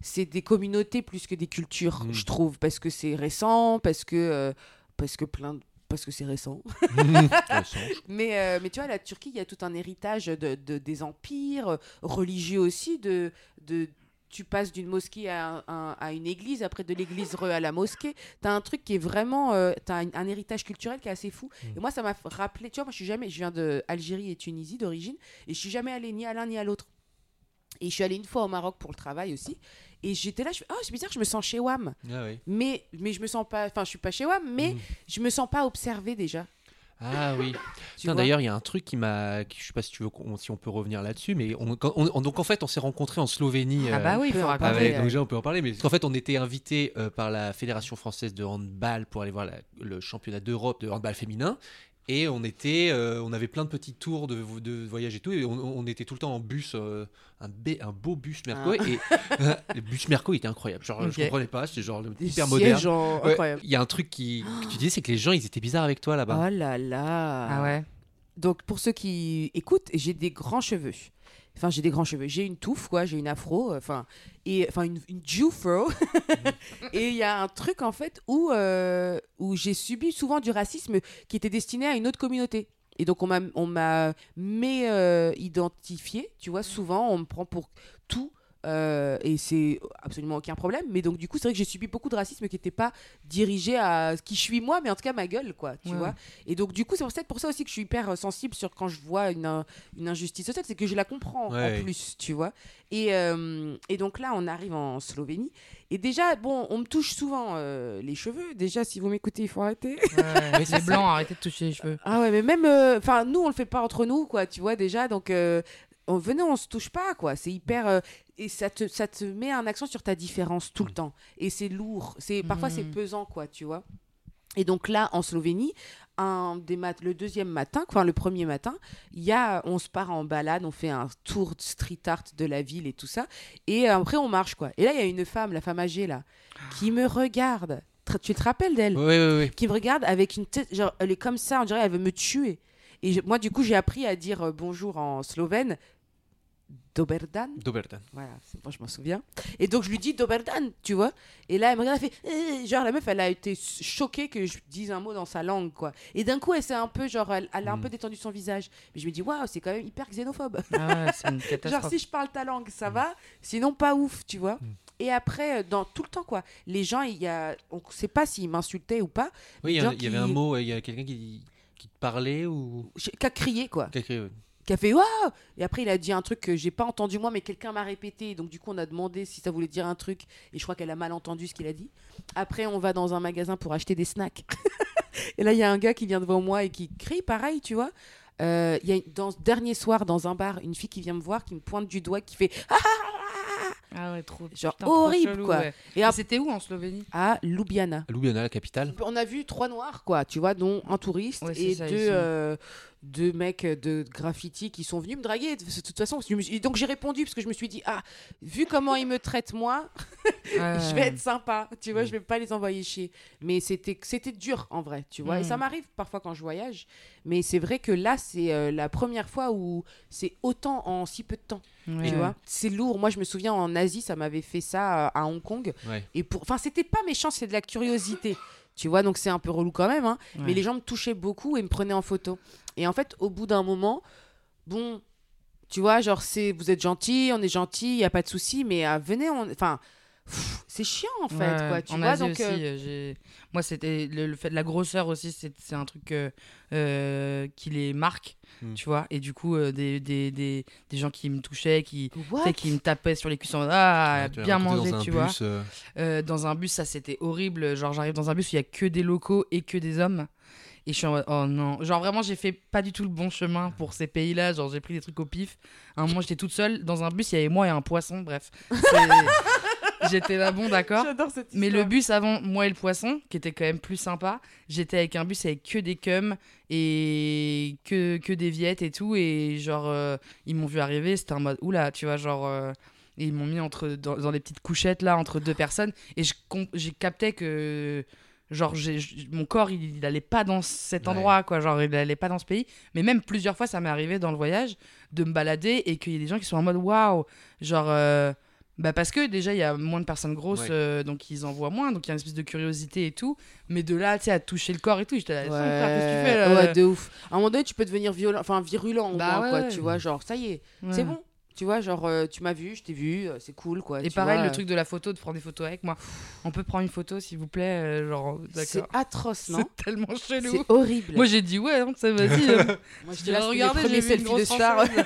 c'est des communautés plus que des cultures Mm. je trouve parce que c'est récent parce que euh, parce que plein de- parce que c'est récent mais, euh, mais tu vois, la Turquie, il y a tout un héritage de, de- des empires, religieux aussi, de, de, tu passes d'une mosquée à, un- à une église, après de l'église à la mosquée. Tu as un truc qui est vraiment. tu as un, un héritage culturel qui est assez fou. Mm. Et moi, ça m'a rappelé. Tu vois, moi, je suis jamais. Je viens d'Algérie et Tunisie d'origine. Et je suis jamais allée ni à l'un ni à l'autre. Et je suis allée une fois au Maroc pour le travail aussi. Et j'étais là, je oh, c'est bizarre, je me sens chez WAM. Ah oui. Mais, mais je me sens pas. Enfin, je suis pas chez WAM, mais Mm. je me sens pas observée déjà. Ah oui. D'ailleurs, il y a un truc qui m'a. Je sais pas si tu veux qu'on- si on peut revenir là-dessus, mais on, on- donc en fait, on s'est rencontrés en Slovénie. Ah euh, bah oui, il peut faut en raconter. parler, avec- euh. donc déjà, on peut en parler, mais en fait, on était invité par la Fédération française de handball pour aller voir la- le championnat d'Europe de handball féminin. Et on était, euh, on avait plein de petits tours de, de voyage et tout, et on, on était tout le temps en bus, euh, un, bé- un beau bus Merco. Ah. Et le bus Merco était incroyable. Genre, je Ok. comprenais pas, c'était genre hyper moderne. Ouais. Il y a un truc qui, que tu disais, c'est que les gens, ils étaient bizarres avec toi là-bas. Oh là là. Ah ouais. Donc, pour ceux qui écoutent, j'ai des grands cheveux. Enfin, j'ai des grands cheveux. J'ai une touffe, quoi. J'ai une afro. euh, Enfin, et enfin une, une Jufro. et il y a un truc, en fait, où, euh, où j'ai subi souvent du racisme qui était destiné à une autre communauté. Et donc, on m'a, on m'a mais euh, identifié, tu vois. Souvent, on me prend pour tout. Euh, et c'est absolument aucun problème. Mais donc, du coup, c'est vrai que j'ai subi beaucoup de racisme qui n'était pas dirigé à qui je suis moi, mais en tout cas ma gueule, quoi. Tu Ouais. vois. Et donc, du coup, c'est peut-être pour ça aussi que je suis hyper euh, sensible sur quand je vois une, euh, une injustice sociale, c'est que je la comprends Ouais. en plus, tu vois. Et, euh, et donc là, on arrive en Slovénie. Et déjà, bon, on me touche souvent euh, les cheveux. Déjà, si vous m'écoutez, il faut arrêter. Ouais, les blancs, arrêtez de toucher les cheveux. Ah ouais, mais même, enfin, nous, on le fait pas entre nous, quoi, tu vois, déjà. Donc, on, venez, on se touche pas, quoi. C'est hyper. euh, et ça te, ça te met un accent sur ta différence tout le temps. Et c'est lourd. C'est Parfois, c'est Mhm. pesant, quoi, tu vois. Et donc là, en Slovénie, un des mat le deuxième matin, enfin le premier matin, y a, on se part en balade, on fait un tour de street art de la ville et tout ça. Et après, on marche, quoi. Et là, il y a une femme, la femme âgée, là, qui me regarde. Tra- Tu te rappelles d'elle? Oui, oui, oui. qui me regarde avec une tête, genre, elle est comme ça, on dirait elle veut me tuer. Et je- moi, du coup, j'ai appris à dire euh, bonjour en slovène. Doberdan. Dobertan. Voilà, c'est bon, je m'en souviens. Et donc, je lui dis Doberdan, tu vois. Et là, elle me regarde, elle fait. Eh genre, la meuf, elle a été choquée que je dise un mot dans sa langue, quoi. Et d'un coup, elle s'est un peu, genre, elle, elle a un Mm. peu détendu son visage. Mais je me dis, waouh, c'est quand même hyper xénophobe. Ah c'est une Genre, si je parle ta langue, ça va. Sinon, pas ouf, tu vois. Mm. Et après, euh, dans tout le temps, quoi. Les gens, il y a. On ne sait pas s'ils m'insultaient ou pas. Oui, il y, avait un mot, il y a quelqu'un qui, qui te parlait ou. Qui a crié, quoi. qui a crié, ouais. Qui a fait waouh! Et après il a dit un truc que j'ai pas entendu moi mais quelqu'un m'a répété. Donc du coup on a demandé si ça voulait dire un truc. Et je crois qu'elle a mal entendu ce qu'il a dit. Après on va dans un magasin pour acheter des snacks. Et là il y a un gars qui vient devant moi et qui crie pareil tu vois. Euh, il y a dans ce dernier soir dans un bar une fille qui vient me voir qui me pointe du doigt qui fait ah Ah ouais, trop. Genre putain, trop horrible, chelou, quoi. ouais. et c'était où en Slovénie? À Ljubljana. Ljubljana, la capitale. on a vu trois noirs quoi tu vois dont un touriste Ouais, et ça, deux deux mecs de graffiti qui sont venus me draguer de de toute façon donc j'ai répondu parce que je me suis dit ah vu comment ils me traitent moi je vais être sympa, tu vois, Mm. je vais pas les envoyer chier. Mais c'était c'était dur en vrai, tu vois. Et Mm. ça m'arrive parfois quand je voyage, mais c'est vrai que là c'est euh, la première fois où c'est autant en si peu de temps, Ouais. tu vois. C'est lourd. Moi je me souviens en Asie, ça m'avait fait ça euh, à Hong Kong Ouais. et pour enfin c'était pas méchant, c'est de la curiosité. Tu vois, donc c'est un peu relou quand même, hein. Ouais. mais les gens me touchaient beaucoup et me prenaient en photo. Et en fait, au bout d'un moment, bon, tu vois, genre, c'est, vous êtes gentil, on est gentil, il n'y a pas de souci, mais euh, venez, on... enfin, c'est chiant en fait, Ouais, quoi, tu en vois. Asie donc, aussi, euh, euh, moi c'était le, le fait de la grosseur aussi, c'est c'est un truc euh, euh, qui les marque, Mm. tu vois. Et du coup, euh, des, des, des, des gens qui me touchaient, qui, qui me tapaient sur les ah, Ouais, tu l'as bien mangé, tu bus, vois. euh, Euh, dans un bus, ça c'était horrible. Genre, j'arrive dans un bus où il y a que des locaux et que des hommes. Et je suis en mode, oh non. Genre, vraiment, j'ai fait pas du tout le bon chemin pour ces pays-là. Genre, j'ai pris des trucs au pif. À un moment, j'étais toute seule dans un bus, il y avait moi et un poisson. Bref. J'étais là, bon, d'accord. J'adore cette Mais le histoire. bus avant moi et le poisson, qui était quand même plus sympa, j'étais avec un bus avec que des cums et que, que des viettes et tout. Et genre, euh, ils m'ont vu arriver, c'était en mode oula, tu vois, genre. euh, et ils m'ont mis entre, dans, dans les petites couchettes là, entre deux personnes. Et j'ai capté que. Genre, j- mon corps, il, il allait pas dans cet Ouais. endroit, quoi. Genre, il allait pas dans ce pays. Mais même plusieurs fois, ça m'est arrivé dans le voyage de me balader et qu'il y ait des gens qui sont en mode waouh. Genre, euh, bah parce que déjà, il y a moins de personnes grosses, Ouais. euh, donc ils en voient moins. Donc il y a une espèce de curiosité et tout. Mais de là, tu sais, à toucher le corps et tout, j'étais là, Ouais, frère, qu'est-ce que tu fais là ouais, de ouf. À un moment donné, tu peux devenir violent, enfin virulent Bah moins, ouais, quoi, ouais. tu vois, genre, ça y est, Ouais. c'est bon. Tu vois, genre, euh, tu m'as vu, je t'ai vu, euh, c'est cool, quoi. Et tu pareil, vois, le truc de la photo, de prendre des photos avec moi. On peut prendre une photo, s'il vous plaît euh, Genre, C'est atroce, non C'est tellement chelou. C'est horrible. Moi, j'ai dit ouais, hein, ça vas-y. euh. Moi, je Je dis là, regardez, j'ai vu une selfies de grosse stars. française.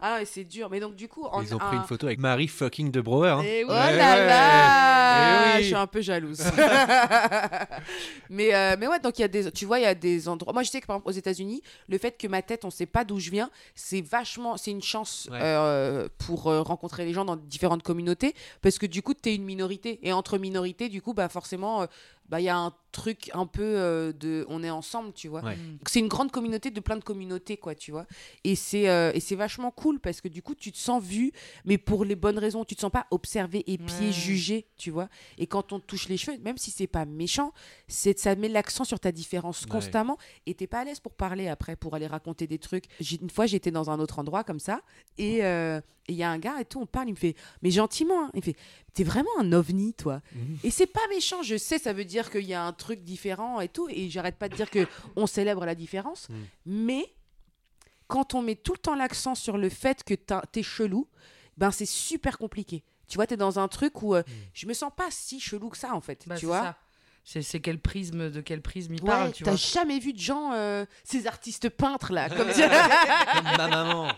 Ah, c'est dur. Mais donc, du coup, en Ils ont pris un- une photo avec Marie fucking de Brouwer. hein. Eh Oh oui. Là là oui. Je suis un peu jalouse. mais, euh, mais ouais, donc il y a des, tu vois, il y a des endroits. Moi, je sais que par exemple aux États-Unis, le fait que ma tête, on sait pas d'où je viens, c'est vachement, c'est une chance Ouais. euh, pour euh, rencontrer les gens dans différentes communautés, parce que du coup, tu es une minorité. Et entre minorités, du coup, bah forcément, bah il y a un truc un peu euh, de, on est ensemble, tu vois. Ouais. Donc, C'est une grande communauté de plein de communautés, quoi, tu vois. Et c'est euh, et c'est vachement cool parce que du coup, tu te sens vu, mais pour les bonnes raisons. Tu te sens pas observé, épié, Ouais. jugé, tu vois. Et quand on te touche les cheveux, même si c'est pas méchant, c'est ça met l'accent sur ta différence Ouais. constamment. Et t'es pas à l'aise pour parler après, pour aller raconter des trucs. J'ai- Une fois, j'étais dans un autre endroit comme ça, et euh, et il y a un gars et tout, on parle, il me fait, mais gentiment, hein. il me fait, t'es vraiment un ovni, toi. Mhm. Et c'est pas méchant, je sais, ça veut dire qu'il y a un truc différent et tout, et j'arrête pas de dire que on célèbre la différence, Mm. mais quand on met tout le temps l'accent sur le fait que t'as- t'es chelou, ben c'est super compliqué. Tu vois, t'es dans un truc où euh, je me sens pas si chelou que ça en fait, Bah, tu c'est vois. ça. C'est c'est quel prisme, de quel prisme il Ouais, parle, tu t'as vois. jamais vu de gens, euh, ces artistes peintres là, comme Comme ma maman.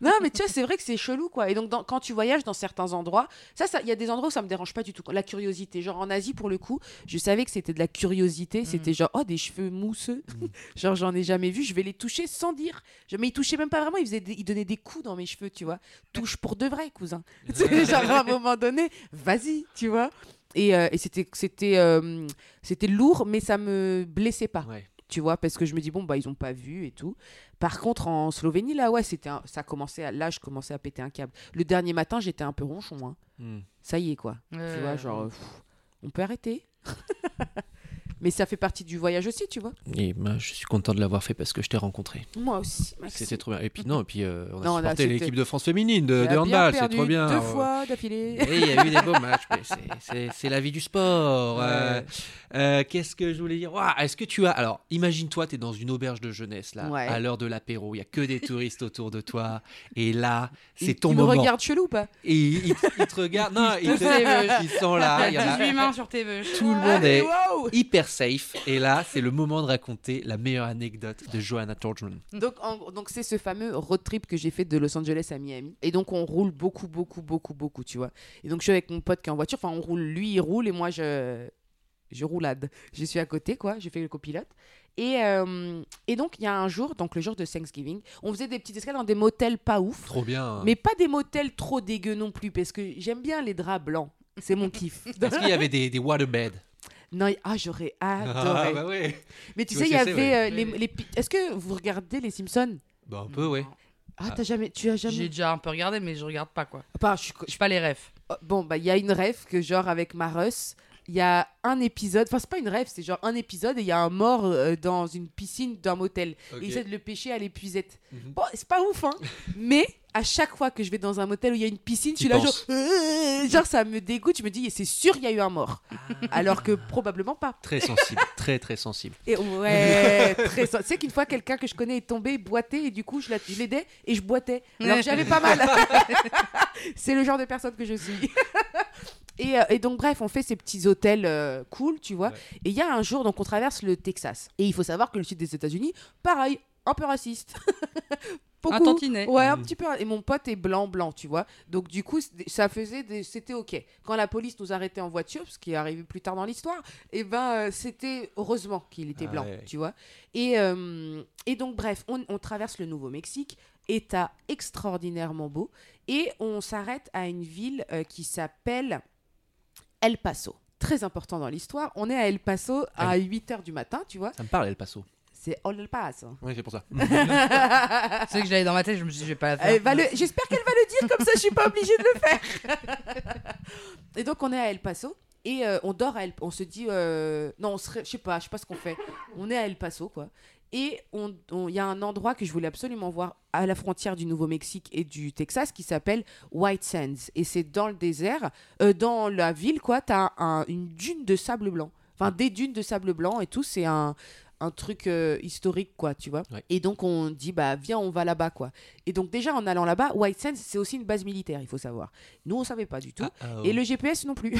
Non, mais tu vois, c'est vrai que c'est chelou, quoi. Et donc, dans- quand tu voyages dans certains endroits, ça, ça, il y a des endroits où ça me dérange pas du tout. La curiosité, genre en Asie, pour le coup, je savais que c'était de la curiosité. C'était genre, oh, des cheveux mousseux. genre, j'en ai jamais vu. Je vais les toucher sans dire. Je- Mais ils touchaient même pas vraiment. Ils, faisaient des- ils donnaient des coups dans mes cheveux, tu vois. Touche pour de vrai, cousin. C'est genre, à un moment donné, vas-y, tu vois. Et, euh, et c'était, c'était, euh, c'était lourd, mais ça me blessait pas Ouais. Tu vois, parce que je me dis, bon, bah, ils ont pas vu et tout. Par contre, en Slovénie, là, ouais, c'était un- ça commençait à... là, je commençais à péter un câble. Le dernier matin, j'étais un peu ronchon, hein. Hmm. Ça y est, quoi. Tu vois, genre, pff, on peut arrêter. Mais ça fait partie du voyage aussi, tu vois. Et moi, je suis content de l'avoir fait parce que je t'ai rencontré. Moi aussi. C'était trop bien. Et puis non, et puis euh, on a Non, supporté l'équipe de France féminine de, de handball, c'est trop bien. Deux fois d'affilée. Il y a eu des beaux matchs, c'est- la vie du sport. Euh, euh, Qu'est-ce que je voulais dire? Est-ce que tu as. Alors, imagine-toi, tu es dans une auberge de jeunesse, là, Ouais. à l'heure de l'apéro, il y a que des touristes autour de toi, et là, c'est ton il moment. me regarde chelou ou pas? Et ils, ils te- ils te regardent, non, ils, te- ils sont là, il y a- 18 mains sur tes vœux. tout le monde est hyper safe, et là, c'est le moment de raconter la meilleure anecdote de Johanna Torgman. Donc, en- donc c'est ce fameux road trip que j'ai fait de Los Angeles à Miami. Et donc, on roule beaucoup, beaucoup, beaucoup, beaucoup, tu vois. Et donc, je suis avec mon pote qui est en voiture. Enfin, on roule, lui, il roule et moi, je, je roulade. Je suis à côté, quoi. J'ai fait le copilote. Et, euh, et donc, il y a un jour, donc le jour de Thanksgiving, on faisait des petites escales dans des motels pas ouf. Trop bien. Mais pas des motels trop dégueux non plus, parce que j'aime bien les draps blancs. C'est mon kiff. Est-ce qu'il y avait des, des waterbeds? Non, ah, j'aurais adoré. Ah, bah ouais. Mais tu Tu sais, il vois y ce que c'est, avait ouais. euh, les, les pi- Est-ce que vous regardez les Simpsons? Bah, un peu, ouais. Ah, t'as jamais, tu as J'ai jamais. déjà un peu regardé, mais je regarde pas quoi. Enfin, je suis- Je suis pas les refs. Oh, Bon, bah, il y a une rêve que, genre, avec Marus, il y a un épisode. Enfin, c'est pas une rêve, c'est genre un épisode et il y a un mort euh, dans une piscine d'un motel. Ok. Et il essaie de le pêcher à l'épuisette. Mhm. Bon, c'est pas ouf, hein. Mais à chaque fois que je vais dans un motel où il y a une piscine, je suis là, genre. Euh, genre, ça me dégoûte. Je me dis, c'est sûr, il y a eu un mort. Alors que probablement pas. Très sensible, très très sensible. Et ouais, très. Tu sais qu'une fois, quelqu'un que je connais est tombé, boité, et du coup, je la- je l'aidais et je boitais. Alors j'avais pas mal. c'est le genre de personne que je suis. et, euh, et donc, bref, on fait ces petits hôtels euh, cool, tu vois. Ouais. Et il y a un jour, donc on traverse le Texas. Et il faut savoir que le sud des États-Unis, pareil, un peu raciste. Un Beaucoup. tantinet. Ouais, un Mm. petit peu. Et mon pote est blanc, blanc, tu vois. Donc, du coup, c'était- ça faisait. des- C'était OK. Quand la police nous arrêtait en voiture, ce qui est arrivé plus tard dans l'histoire, et ben, euh, c'était heureusement qu'il était Ah blanc, ouais. tu vois. Et, euh, et donc, bref, on, on traverse le Nouveau-Mexique, État extraordinairement beau, et on s'arrête à une ville euh, qui s'appelle El Paso. Très important dans l'histoire. On est à El Paso à 8 h du matin, tu vois. Ça me parle, El Paso. C'est El Paso. Oui, c'est pour ça. C'est que j'allais dans ma tête, je me suis dit, je vais pas la faire. Le- J'espère qu'elle va le dire, comme ça je suis pas obligée de le faire. et donc on est à El Paso et euh, on dort à El On se dit, euh, non, on serait, je sais pas, je sais pas ce qu'on fait. On est à El Paso quoi. Et on- on- il y a un endroit que je voulais absolument voir à la frontière du Nouveau-Mexique et du Texas qui s'appelle White Sands. Et c'est dans le désert, euh, dans la ville quoi, t'as un, une dune de sable blanc. Enfin, des dunes de sable blanc et tout, c'est un, un truc euh, historique, quoi, tu vois. Ouais. Et donc, on dit, bah, viens, on va là-bas, quoi. Et donc, déjà, en allant là-bas, White Sands, c'est aussi une base militaire, il faut savoir. Nous, on savait pas du tout. Ah, ah, Et oh. le GPS non plus.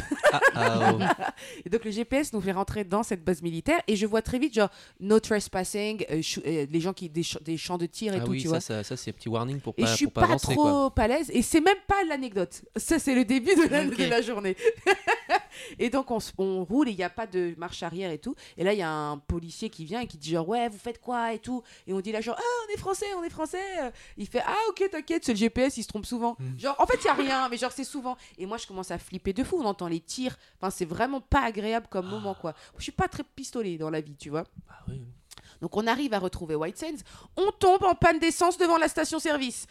Ah, oh. Et donc le GPS nous fait rentrer dans cette base militaire et je vois très vite genre no trespassing, euh, euh, les gens qui des, ch- des champs de tir et Ah tout, oui, tu ça, vois. ça, ça, c'est un petit warning pour Et pas, je suis pas, pas, avancer, trop à l'aise et c'est même pas l'anecdote. Ça c'est le début de la, Ok. de la journée. et donc on, on roule et il n'y a pas de marche arrière et tout. Et là il y a un policier qui vient et qui dit genre ouais vous faites quoi et tout. Et on dit là genre ah on est français on est français. Il fait ah ok t'inquiète c'est le GPS il se trompe souvent. Hmm. Genre en fait il y a rien mais genre c'est souvent. Et moi je commence à flipper de fou. On entend les tirs. Enfin c'est vraiment pas agréable comme moment quoi. Je suis pas très pistolet dans la vie tu vois. Ah oui. Donc on arrive à retrouver White Sands. On tombe en panne d'essence devant la station-service.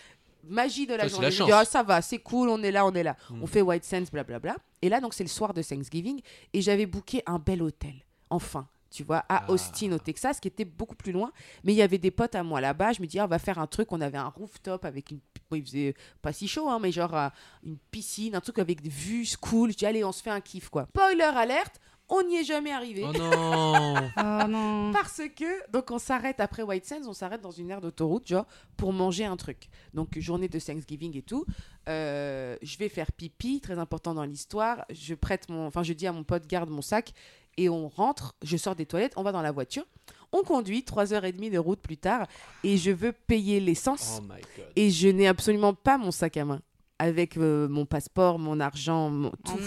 Magie de la Ça, journée. la dis, ah, ça va, c'est cool, on est là, on est là. Mm. On fait White Sands, blablabla. Et là, donc, c'est le soir de Thanksgiving. Et j'avais booké un bel hôtel. Enfin, tu vois, à Ah. Austin, au Texas, qui était beaucoup plus loin. Mais il y avait des potes à moi là-bas. Je me dis, ah, on va faire un truc. On avait un rooftop avec une. Bon, il faisait pas si chaud, hein, mais genre euh, une piscine, un truc avec des vues cool. Je dis, allez, on se fait un kiff, quoi. Spoiler alerte, on n'y est jamais arrivé. Oh non Oh non. Parce que, donc on s'arrête après White Sands, on s'arrête dans une aire d'autoroute, genre, pour manger un truc. Donc, journée de Thanksgiving et tout. Euh, je vais faire pipi, très important dans l'histoire. Je prête mon. Enfin, je dis à mon pote, garde mon sac. Et on rentre, je sors des toilettes, on va dans la voiture. On conduit, 3h30 de route plus tard. Et je veux payer l'essence. Oh my god. Et je n'ai absolument pas mon sac à main. Avec euh, mon passeport, mon argent, mon, Oh tout.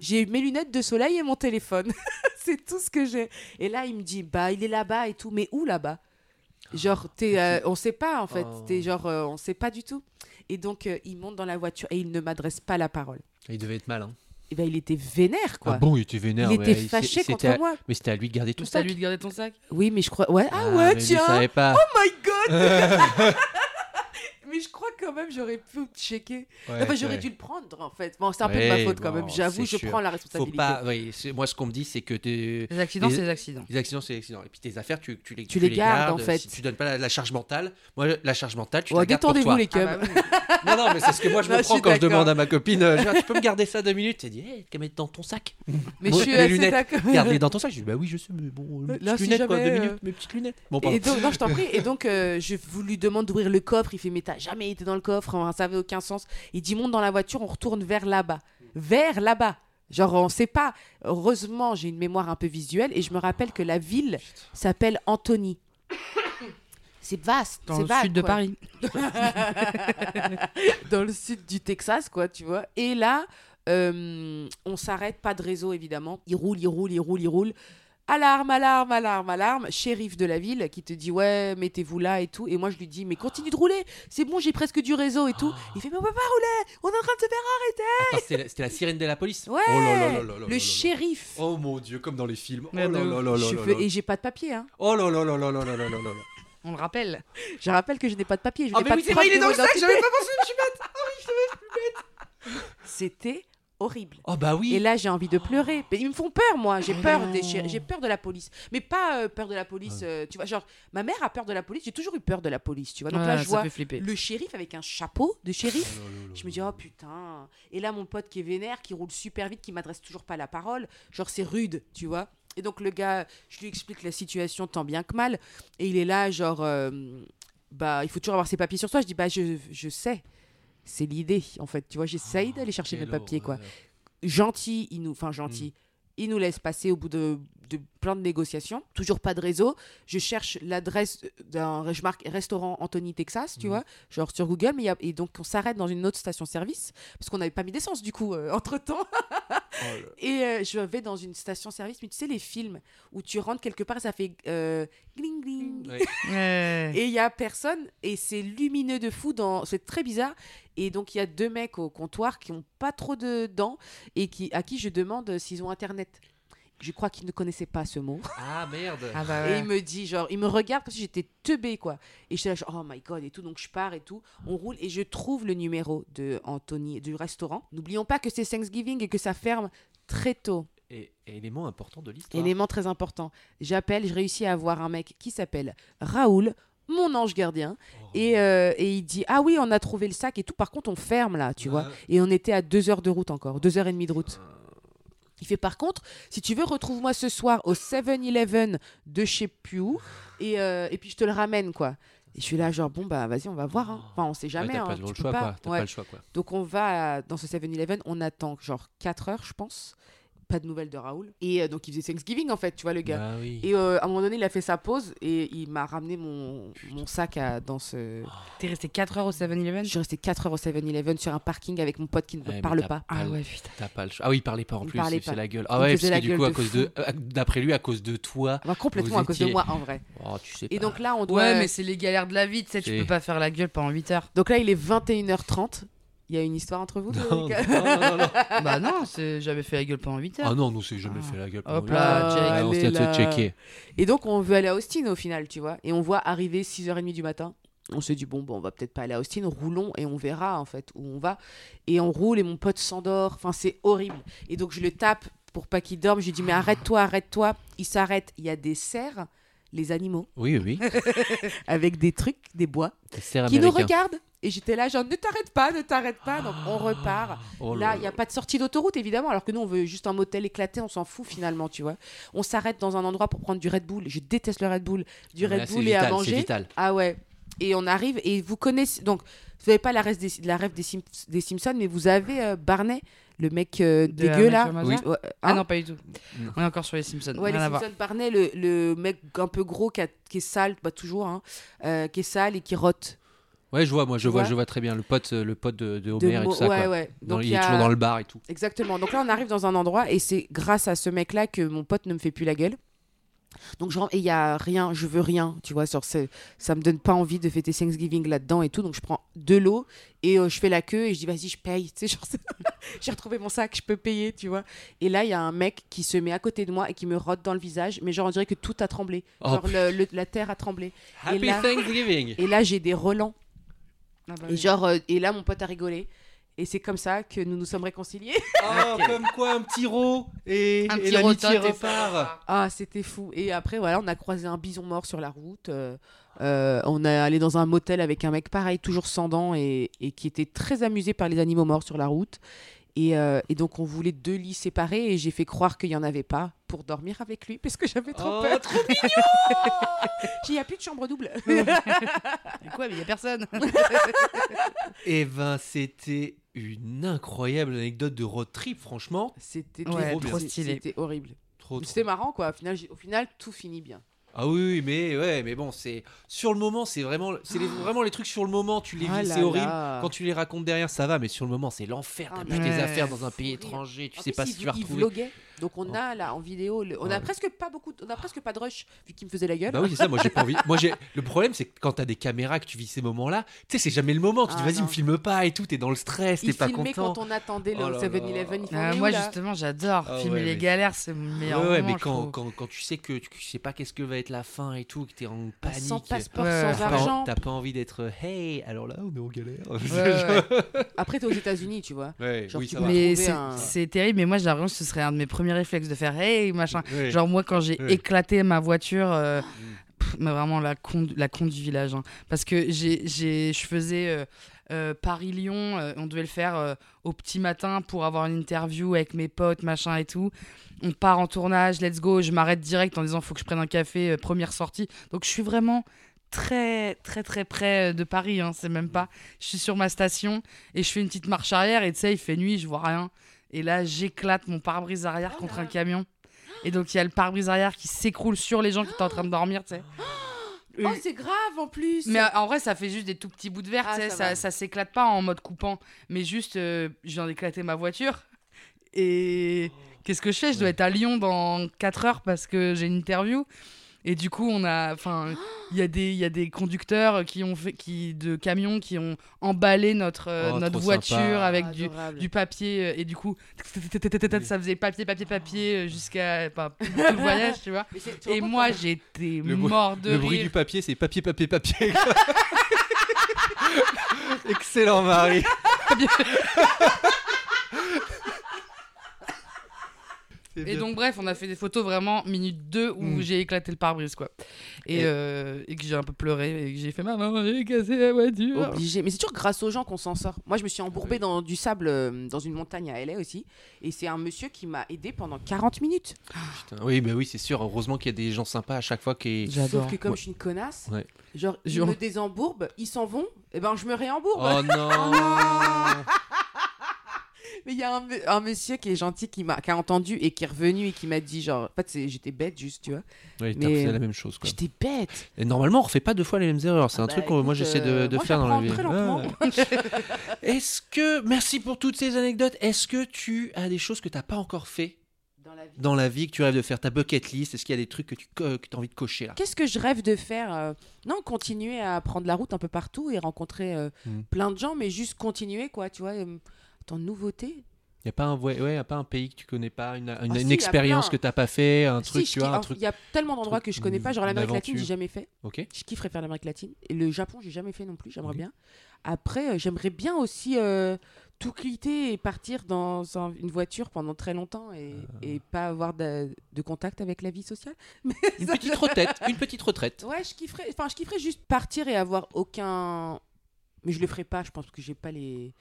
J'ai mes lunettes de soleil et mon téléphone. c'est tout ce que j'ai. Et là, il me dit, bah, il est là-bas et tout. Mais où là-bas? Genre, t'es, euh, on sait pas en fait. Oh. T'es genre, euh, on sait pas du tout. Et donc, euh, il monte dans la voiture et il ne m'adresse pas la parole. Il devait être malin. Et ben, il était vénère, quoi. Ah bon, il était vénère. il était fâché c'était contre à- moi. Mais c'était à lui de garder tout C'est ça. à lui de garder ton sac. Oui, mais je crois. Ouais. Ah, mais ouais, tiens. savait pas. Oh my god Mais je crois quand même, j'aurais pu checker. Ouais, enfin, j'aurais ouais. dû le prendre, en fait. Bon, c'est un peu de Ouais, ma faute quand bon, même. J'avoue, je sûr. prends la Faut responsabilité. pas. oui, c'est- moi, ce qu'on me dit, c'est que t'es- Les accidents, c'est les accidents. les accidents, c'est les accidents. Et puis tes affaires, tu, tu les, Tu les gardes, en fait. Si tu donnes pas la, la charge mentale, moi, la charge mentale, tu Oh, la gardes pour détendez-vous, toi. les cubs. Ah bah oui. Non, non, mais c'est ce que moi je Non, me prends quand je demande à ma copine euh, genre, Tu peux me garder ça deux minutes? Elle dit Hé, qu'à mettre dans ton sac. Mais Bon, je suis les assez lunettes, d'accord. Garde-les dans ton sac. Je dis Bah oui, je sais, mais bon, mes Là, petites lunettes, quoi, deux jamais, minutes, euh, mes petites lunettes. Bon, pardon. Et donc, non, je t'en prie. Et donc, euh, je vous lui demande d'ouvrir le coffre. Il fait, mais jamais été dans le coffre. Enfin, ça avait aucun sens. Il dit, monte dans la voiture, on retourne vers là-bas. Vers là-bas. Genre, on sait pas. Heureusement, j'ai une mémoire un peu visuelle et je me rappelle que la ville s'appelle Antony. C'est vaste. Dans le vague, sud de quoi. Paris. dans le sud du Texas, quoi, tu vois. Et là, euh, on s'arrête, pas de réseau, évidemment. Il roule, il roule, il roule, il roule. Alarme, alarme, alarme, alarme. Shérif de la ville qui te dit, ouais, mettez-vous là et tout. Et moi, je lui dis, mais continue de rouler. C'est bon, j'ai presque du réseau et tout. Il fait, mais on peut pas rouler. On est en train de se faire arrêter. C'était la, sirène de la police Ouais. Oh là là là le shérif. Oh mon dieu, comme dans les films. Oh Mais là de là ouf. là là Je. Et j'ai pas de papier, hein. Oh là là là là là là là là là. On le rappelle. Je rappelle que je n'ai pas de papier. Je Ah n'ai mais pas oui, de c'est vrai, il est dans le sac, j'avais pas pensé, je suis bête. Ah oui, je savais. C'était horrible. Oh bah oui. Et là, j'ai envie de pleurer. Mais ils me font peur, moi. J'ai Oh peur des J'ai peur de la police. Mais pas euh, peur de la police. euh, tu vois, genre, ma mère a peur de la police. J'ai toujours eu peur de la police, tu vois. Donc là, je vois le shérif avec un chapeau de shérif. Oh Je me dis, oh putain. Et là, mon pote qui est vénère, qui roule super vite, qui m'adresse toujours pas la parole. Genre, c'est rude, tu vois. Et donc, le gars, je lui explique la situation tant bien que mal. Et il est là, genre, euh, bah, il faut toujours avoir ses papiers sur soi. Je dis, bah, je, je sais. C'est l'idée, en fait. Tu vois, j'essaye d'aller chercher mes papiers, quoi. gentil, il nous, enfin gentil, il nous laisse passer au bout de, de plein de négociations. Toujours pas de réseau. Je cherche l'adresse d'un, je marque restaurant Anthony Texas, tu Mhm. vois, genre sur Google, mais il y a, et donc on s'arrête dans une autre station-service parce qu'on n'avait pas mis d'essence du coup entre temps. Oh. Et euh, je vais dans une station-service, mais tu sais les films où tu rentres quelque part, ça fait euh, gling gling. Et il y a personne et c'est lumineux de fou dans c'est très bizarre et donc il y a deux mecs au comptoir qui ont pas trop de dents et qui à qui je demande s'ils ont internet. Je crois qu'ils ne connaissaient pas ce mot. Ah merde. Ah bah Et il me dit genre il me regarde comme si j'étais teubée quoi. Et je suis là genre oh my god et tout donc je pars et tout, on roule et je trouve le numéro de Anthony du restaurant. N'oublions pas que c'est Thanksgiving et que ça ferme très tôt. Et, et élément important de l'histoire. Élément très important. J'appelle, je réussis à avoir un mec qui s'appelle Raoul, mon ange gardien. Oh. Et, euh, et il dit Ah oui, on a trouvé le sac et tout. Par contre, on ferme là, tu vois. Et on était à deux heures de route encore, deux heures et demie de route. Il fait par contre, si tu veux, retrouve-moi ce soir au 7-Eleven de chez Pew et, euh, et puis je te le ramène quoi. Et je suis là genre bon bah vas-y on va voir. hein. Enfin on sait Ouais, jamais. t'as hein, pas tu le choix, pas. quoi. T'as Ouais. pas le choix, quoi. Donc on va dans ce 7-Eleven, on attend genre 4 heures je pense. Pas de nouvelles de Raoul. Et euh, donc il faisait Thanksgiving en fait, tu vois le gars. Bah oui. Et euh, à un moment donné, il a fait sa pause et il m'a ramené mon, mon sac à, dans ce. T'es resté 4 heures au 7-Eleven Je suis restée 4 heures au 7-Eleven sur un parking avec mon pote qui ne Ouais, mais parle pas. Ah ouais, putain. T'as pas le choix. Ah oui, il parlait pas en Il plus, pas. la gueule. Il Ah ouais, parce que la du gueule coup, à de cause fou. de. euh, D'après lui, à cause de toi. Bah, complètement à cause de moi en vrai. Oh, tu sais Et pas. donc là, on doit. Ouais, mais c'est les galères de la vie, tu sais, tu C'est- peux pas faire la gueule pendant 8 heures. Donc là, il est 21h30. Il y a une histoire entre vous Non, non, non, non, non. bah non, j'avais fait la gueule pendant 8 heures. Ah non, nous, c'est jamais Ah. fait la gueule. Hop pendant là, une heure. Jake. Ouais, on se Allez tient de se là. checker. Et donc, on veut aller à Austin au final, tu vois. Et on voit arriver 6h30 du matin. On se dit, bon, bon, on va peut-être pas aller à Austin, roulons et on verra en fait où on va. Et on roule et mon pote s'endort. Enfin, c'est horrible. Et donc, je le tape pour pas qu'il dorme. Je lui dis, mais arrête-toi, arrête-toi. Il s'arrête. Il y a des cerfs, les animaux, Oui, oui. avec des trucs, des bois, qui nous regardent. Et j'étais là, genre, ne t'arrête pas, ne t'arrête pas. Donc, on repart. Oh Là, il n'y a pas de sortie d'autoroute, évidemment, alors que nous, on veut juste un motel éclaté, on s'en fout finalement, tu vois. On s'arrête dans un endroit pour prendre du Red Bull. Je déteste le Red Bull. Du Ouais, Red c'est Bull et vital, à manger. vital. Ah ouais. Et on arrive, et vous connaissez. Donc, vous n'avez pas la, reste des, la rêve des, Sim- des Simpsons, mais vous avez euh, Barney, le mec euh, dégueu là. Ouais, Ah hein non, pas du tout. Non. On est encore sur les Simpsons. Ouais, les. Simpsons, Barney, le, le mec un peu gros qui, a- qui est sale, bah, toujours, hein, euh, qui est sale et qui rote. Ouais, je vois, moi, je vois, vois je vois très bien le pote, euh, le pote de, de De Homer et tout ça. ouais, quoi. ouais. Dans- il y est toujours dans le bar et tout. Exactement. Donc là, on arrive dans un endroit et c'est grâce à ce mec-là que mon pote ne me fait plus la gueule. Donc je rentre et il y a rien, je veux rien, tu vois, sur ce, ça me donne pas envie de fêter Thanksgiving là-dedans et tout. Donc je prends de l'eau et euh, je fais la queue et je dis vas-y, je paye, tu sais, genre, j'ai retrouvé mon sac, je peux payer, tu vois. Et là, il y a un mec qui se met à côté de moi et qui me rote dans le visage, mais genre on dirait que tout a tremblé, Oh, genre le- le- la terre a tremblé. Happy là- Thanksgiving Et là, j'ai des relents Ah bah et genre euh, et là mon pote a rigolé. Et c'est comme ça que nous nous sommes réconciliés. Oh, comme quoi un petit ro et, Un et petit l'amitié et repart. Ah, c'était fou. Et après, voilà, on a croisé un bison mort sur la route. euh, euh, on est allé dans un motel avec un mec pareil, toujours sans dents, et, et qui était très amusé par les animaux morts sur la route. Et, euh, et donc, on voulait deux lits séparés, et j'ai fait croire qu'il n'y en avait pas pour dormir avec lui, parce que j'avais trop Oh, peur. trop J'ai dit, il n'y a plus de chambre double. Quoi, mais il y a personne. Eh ben, c'était une incroyable anecdote de road trip, franchement. C'était Ouais, trop, trop stylé. C'était horrible. Trop, trop. C'était marrant, quoi. Au final, au final, tout finit bien. Ah oui, oui, mais ouais, mais bon, c'est sur le moment, c'est vraiment, c'est les- vraiment les trucs sur le moment, tu les Ah vis, là c'est horrible. là. Quand tu les racontes derrière, ça va, mais sur le moment, c'est l'enfer. T'as Ah, tes affaires dans un pays étranger, tu En sais plus, pas si tu vas il retrouver. Donc on Oh. a là en vidéo, le- on a presque pas beaucoup, on a presque pas de rush vu qu'il me faisait la gueule. Bah oui, c'est ça, moi j'ai pas envie. Moi j'ai le problème c'est que quand t'as des caméras que tu vis ces moments-là, tu sais c'est jamais le moment, tu dis Ah, vas-y non. me filme pas et tout, t'es dans le stress, t'es il pas filmait content. quand on attendait le Oh là 7-Eleven. Il fait, Ah, moi, là justement, j'adore Ah filmer ouais, les mais- galères, c'est mon meilleur Ouais, ouais, moment, mais quand, trouve. quand, quand tu sais que tu sais pas qu'est-ce que va être la fin et tout, que t'es en panique. Sans passeport, sans T'as pas, argent. t'as pas envie d'être hey, alors là on est en galère. Après, t'es aux États-Unis, tu vois. Ouais, oui. Mais c'est terrible, mais moi j'ai l'impression que ce serait un de mes premiers réflexes de faire hey machin. Genre moi quand j'ai éclaté ma voiture, euh, Mm. pff, mais vraiment la con, la con du village. hein. Parce que j'ai, je faisais euh, euh, Paris-Lyon, on devait le faire au petit matin pour avoir une interview avec mes potes, machin et tout. On part en tournage, let's go, je m'arrête direct en disant faut que je prenne un café, première sortie. Donc je suis vraiment très très très près de Paris, hein, c'est même pas. Je suis sur ma station et je fais une petite marche arrière et tu sais, il fait nuit, je vois rien. Et là, j'éclate mon pare-brise arrière contre un camion. Et donc, il y a le pare-brise arrière qui s'écroule sur les gens qui étaient en train de dormir, tu sais. Oh, c'est grave en plus. Mais euh, en vrai, ça fait juste des tout petits bouts de verre, Ah, tu sais, ça ça, ça s'éclate pas en mode coupant. Mais juste, euh, je viens d'éclater ma voiture. Et qu'est-ce que je fais? Je dois être à Lyon dans 4 heures parce que j'ai une interview. Et du coup, on a, enfin, il y a des, il y a des conducteurs qui ont fait, qui de camions qui ont emballé notre euh, Oh, notre voiture sympa. avec du, Adorable. du papier euh, et du coup ça faisait papier papier papier euh, jusqu'à tout le voyage tu vois et moi j'étais mort de Le bruit du papier, c'est papier, papier, papier. Excellent, Marie. Et donc, bref, on a fait des photos vraiment minute 2 où Mm. j'ai éclaté le pare-brise, quoi. Et, Et- euh, et que j'ai un peu pleuré et que j'ai fait maman, j'ai cassé la voiture. Obligé. Mais c'est toujours grâce aux gens qu'on s'en sort. Moi, je me suis embourbée dans du sable euh, dans une montagne à LA aussi. Et c'est un monsieur qui m'a aidé pendant 40 minutes. Putain, Oui, bah oui, c'est sûr. Heureusement qu'il y a des gens sympas à chaque fois qui. J'adore. Sauf que comme Ouais. je suis une connasse, Ouais. genre, Genre- me désembourbent, ils s'en vont, et ben je me réembourbe. Oh non Mais il y a un, monsieur qui est gentil, qui, m'a, qui a entendu et qui est revenu et qui m'a dit, genre, en fait, j'étais bête juste, tu vois. Oui, Mais- la même chose quoi. J'étais bête. Et normalement, on refait pas deux fois les mêmes erreurs. C'est un Ah truc bah, que moi j'essaie de, euh, de moi, faire dans la vie. Ouais. Est-ce que, merci pour toutes ces anecdotes, est-ce que tu as des choses que t'as pas encore fait Dans la vie. dans la vie que tu rêves de faire Ta bucket list, est-ce qu'il y a des trucs que tu que as envie de cocher là? Qu'est-ce que je rêve de faire euh, Non, continuer à prendre la route un peu partout et rencontrer euh, Mm. plein de gens, mais juste continuer, quoi, tu vois. euh, Attends, nouveauté? Il y a pas un ouais, ouais, y a pas un pays que tu connais pas, une, une, Ah une si, expérience que t'as pas fait, un truc, tu vois, un truc. Il y a tellement d'endroits que je connais pas, genre l'Amérique latine, j'ai jamais fait. Ok. Je kifferais faire l'Amérique latine. Et le Japon, j'ai jamais fait non plus, j'aimerais bien. Après, euh, j'aimerais bien aussi euh, tout quitter et partir dans un- une voiture pendant très longtemps et, et pas avoir de, de contact avec la vie sociale. Mais Une ça, petite je- retraite, une petite retraite. Ouais, je kifferais, enfin, je kifferais juste partir et avoir aucun. Mais je le ferai pas, je pense que j'ai pas les...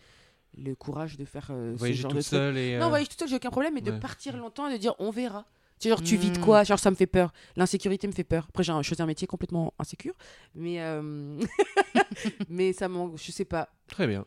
le courage de faire euh, ce genre toute de truc. seule et. Non, euh, voyager toute seule, j'ai aucun problème, mais de partir longtemps et de dire on verra. Genre, tu vis de Mm. quoi Genre, ça me fait peur. L'insécurité me fait peur. Après, j'ai choisi un métier complètement insécure, mais. euh, mais ça m'en. Je sais pas. Très bien.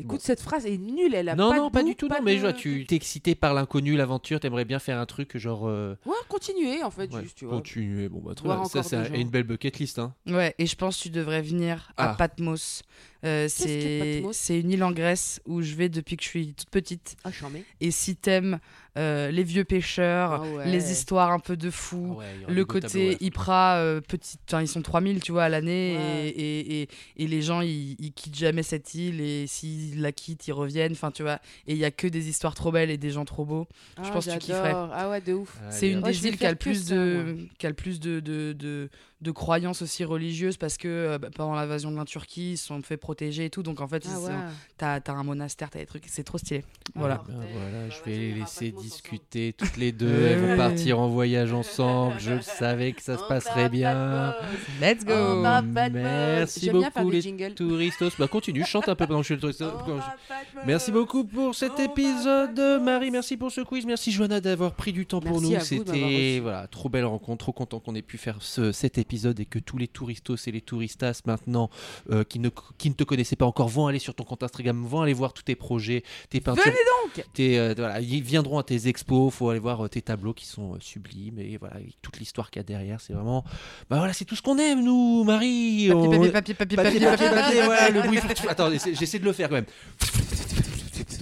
Écoute, Bon. cette phrase est nulle, elle a non, pas non, de pas du tout. non, mais de- je vois, tu t'es excité par l'inconnu, l'aventure, t'aimerais bien faire un truc genre. euh, Ouais, continuer en fait, ouais, juste, tu vois. continuer. Bon, bah, très bien. Ça, c'est une belle bucket list. Hein. Ouais, et je pense que tu devrais venir Ah. à Patmos. Euh, c'est une île en Grèce où je vais depuis que je suis toute petite. Ah, mets. Et si t'aimes euh, les vieux pêcheurs, Ah ouais. les histoires un peu de fous, Ah ouais, le côté. Ypra, euh, petit, ils sont 3000 tu vois à l'année Ouais. et, et, et, et les gens ils, ils quittent jamais cette île et s'ils la quittent ils reviennent, enfin tu vois, et il y a que des histoires trop belles et des gens trop beaux. Ah, pense que tu kifferais. Ah ouais, de ouf. C'est une je des îles qui a le plus de, qui a le plus de, de, de, de croyances aussi religieuses parce que euh, bah, pendant l'invasion de la Turquie ils se sont fait protéger et tout, donc en fait Ah ouais. t'as as un monastère, t'as des trucs, c'est trop stylé. Voilà. Alors, Ben voilà, je vais les laisser discuter toutes les deux. Elles vont partir en voyage ensemble. Je savais que ça se passerait bien. Let's go Patmos. Merci beaucoup, les jingles. Touristos. Bah continue, chante un peu pendant que je suis le Patmos. Merci beaucoup pour cet épisode. Marie. Merci pour ce quiz. Merci Johanna d'avoir pris du temps pour nous. C'était voilà, trop belle rencontre, trop content qu'on ait pu faire ce- cet épisode et que tous les touristos et les touristas maintenant euh, qui, ne, qui ne te connaissaient pas encore vont aller sur ton compte Instagram, vont aller voir tous tes projets, tes peintures. Venez donc Tes, euh, voilà, ils viendront à tes expos, faut aller voir euh, tes tableaux qui sont sublimes et voilà, avec toute l'histoire qu'il y a derrière, c'est vraiment bah voilà, c'est tout ce qu'on aime nous, Marie. Papier, On- papier, papier, papier, Papier, papier, papier, papier. papier, voilà, le bruit. Attends, essaie- j'essaie de le faire quand même. C'est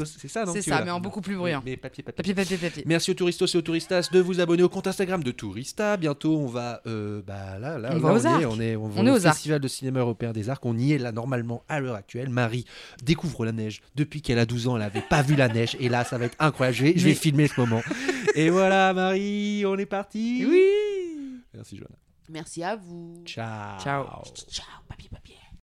c'est ça, non C'est Tu ça, vois, mais en beaucoup plus bruyant. Mais papier, papier. Papier, papier, papier. Merci aux touristos et aux touristas de vous abonner au compte Instagram de Tourista. Bientôt, on va. euh, bah là, là, On là, va aux y est, Arcs. on est, on va On est au aux Arcs. Festival de cinéma européen des Arcs. On y est là normalement à l'heure actuelle. Marie découvre la neige. Depuis qu'elle a 12 ans, elle n'avait pas vu la neige. Et là, ça va être incroyable. Je vais, je vais Mais- filmer ce moment. Et voilà, Marie, on est parti. Oui Merci, Johanna. Merci à vous. Ciao. Ciao. Ciao.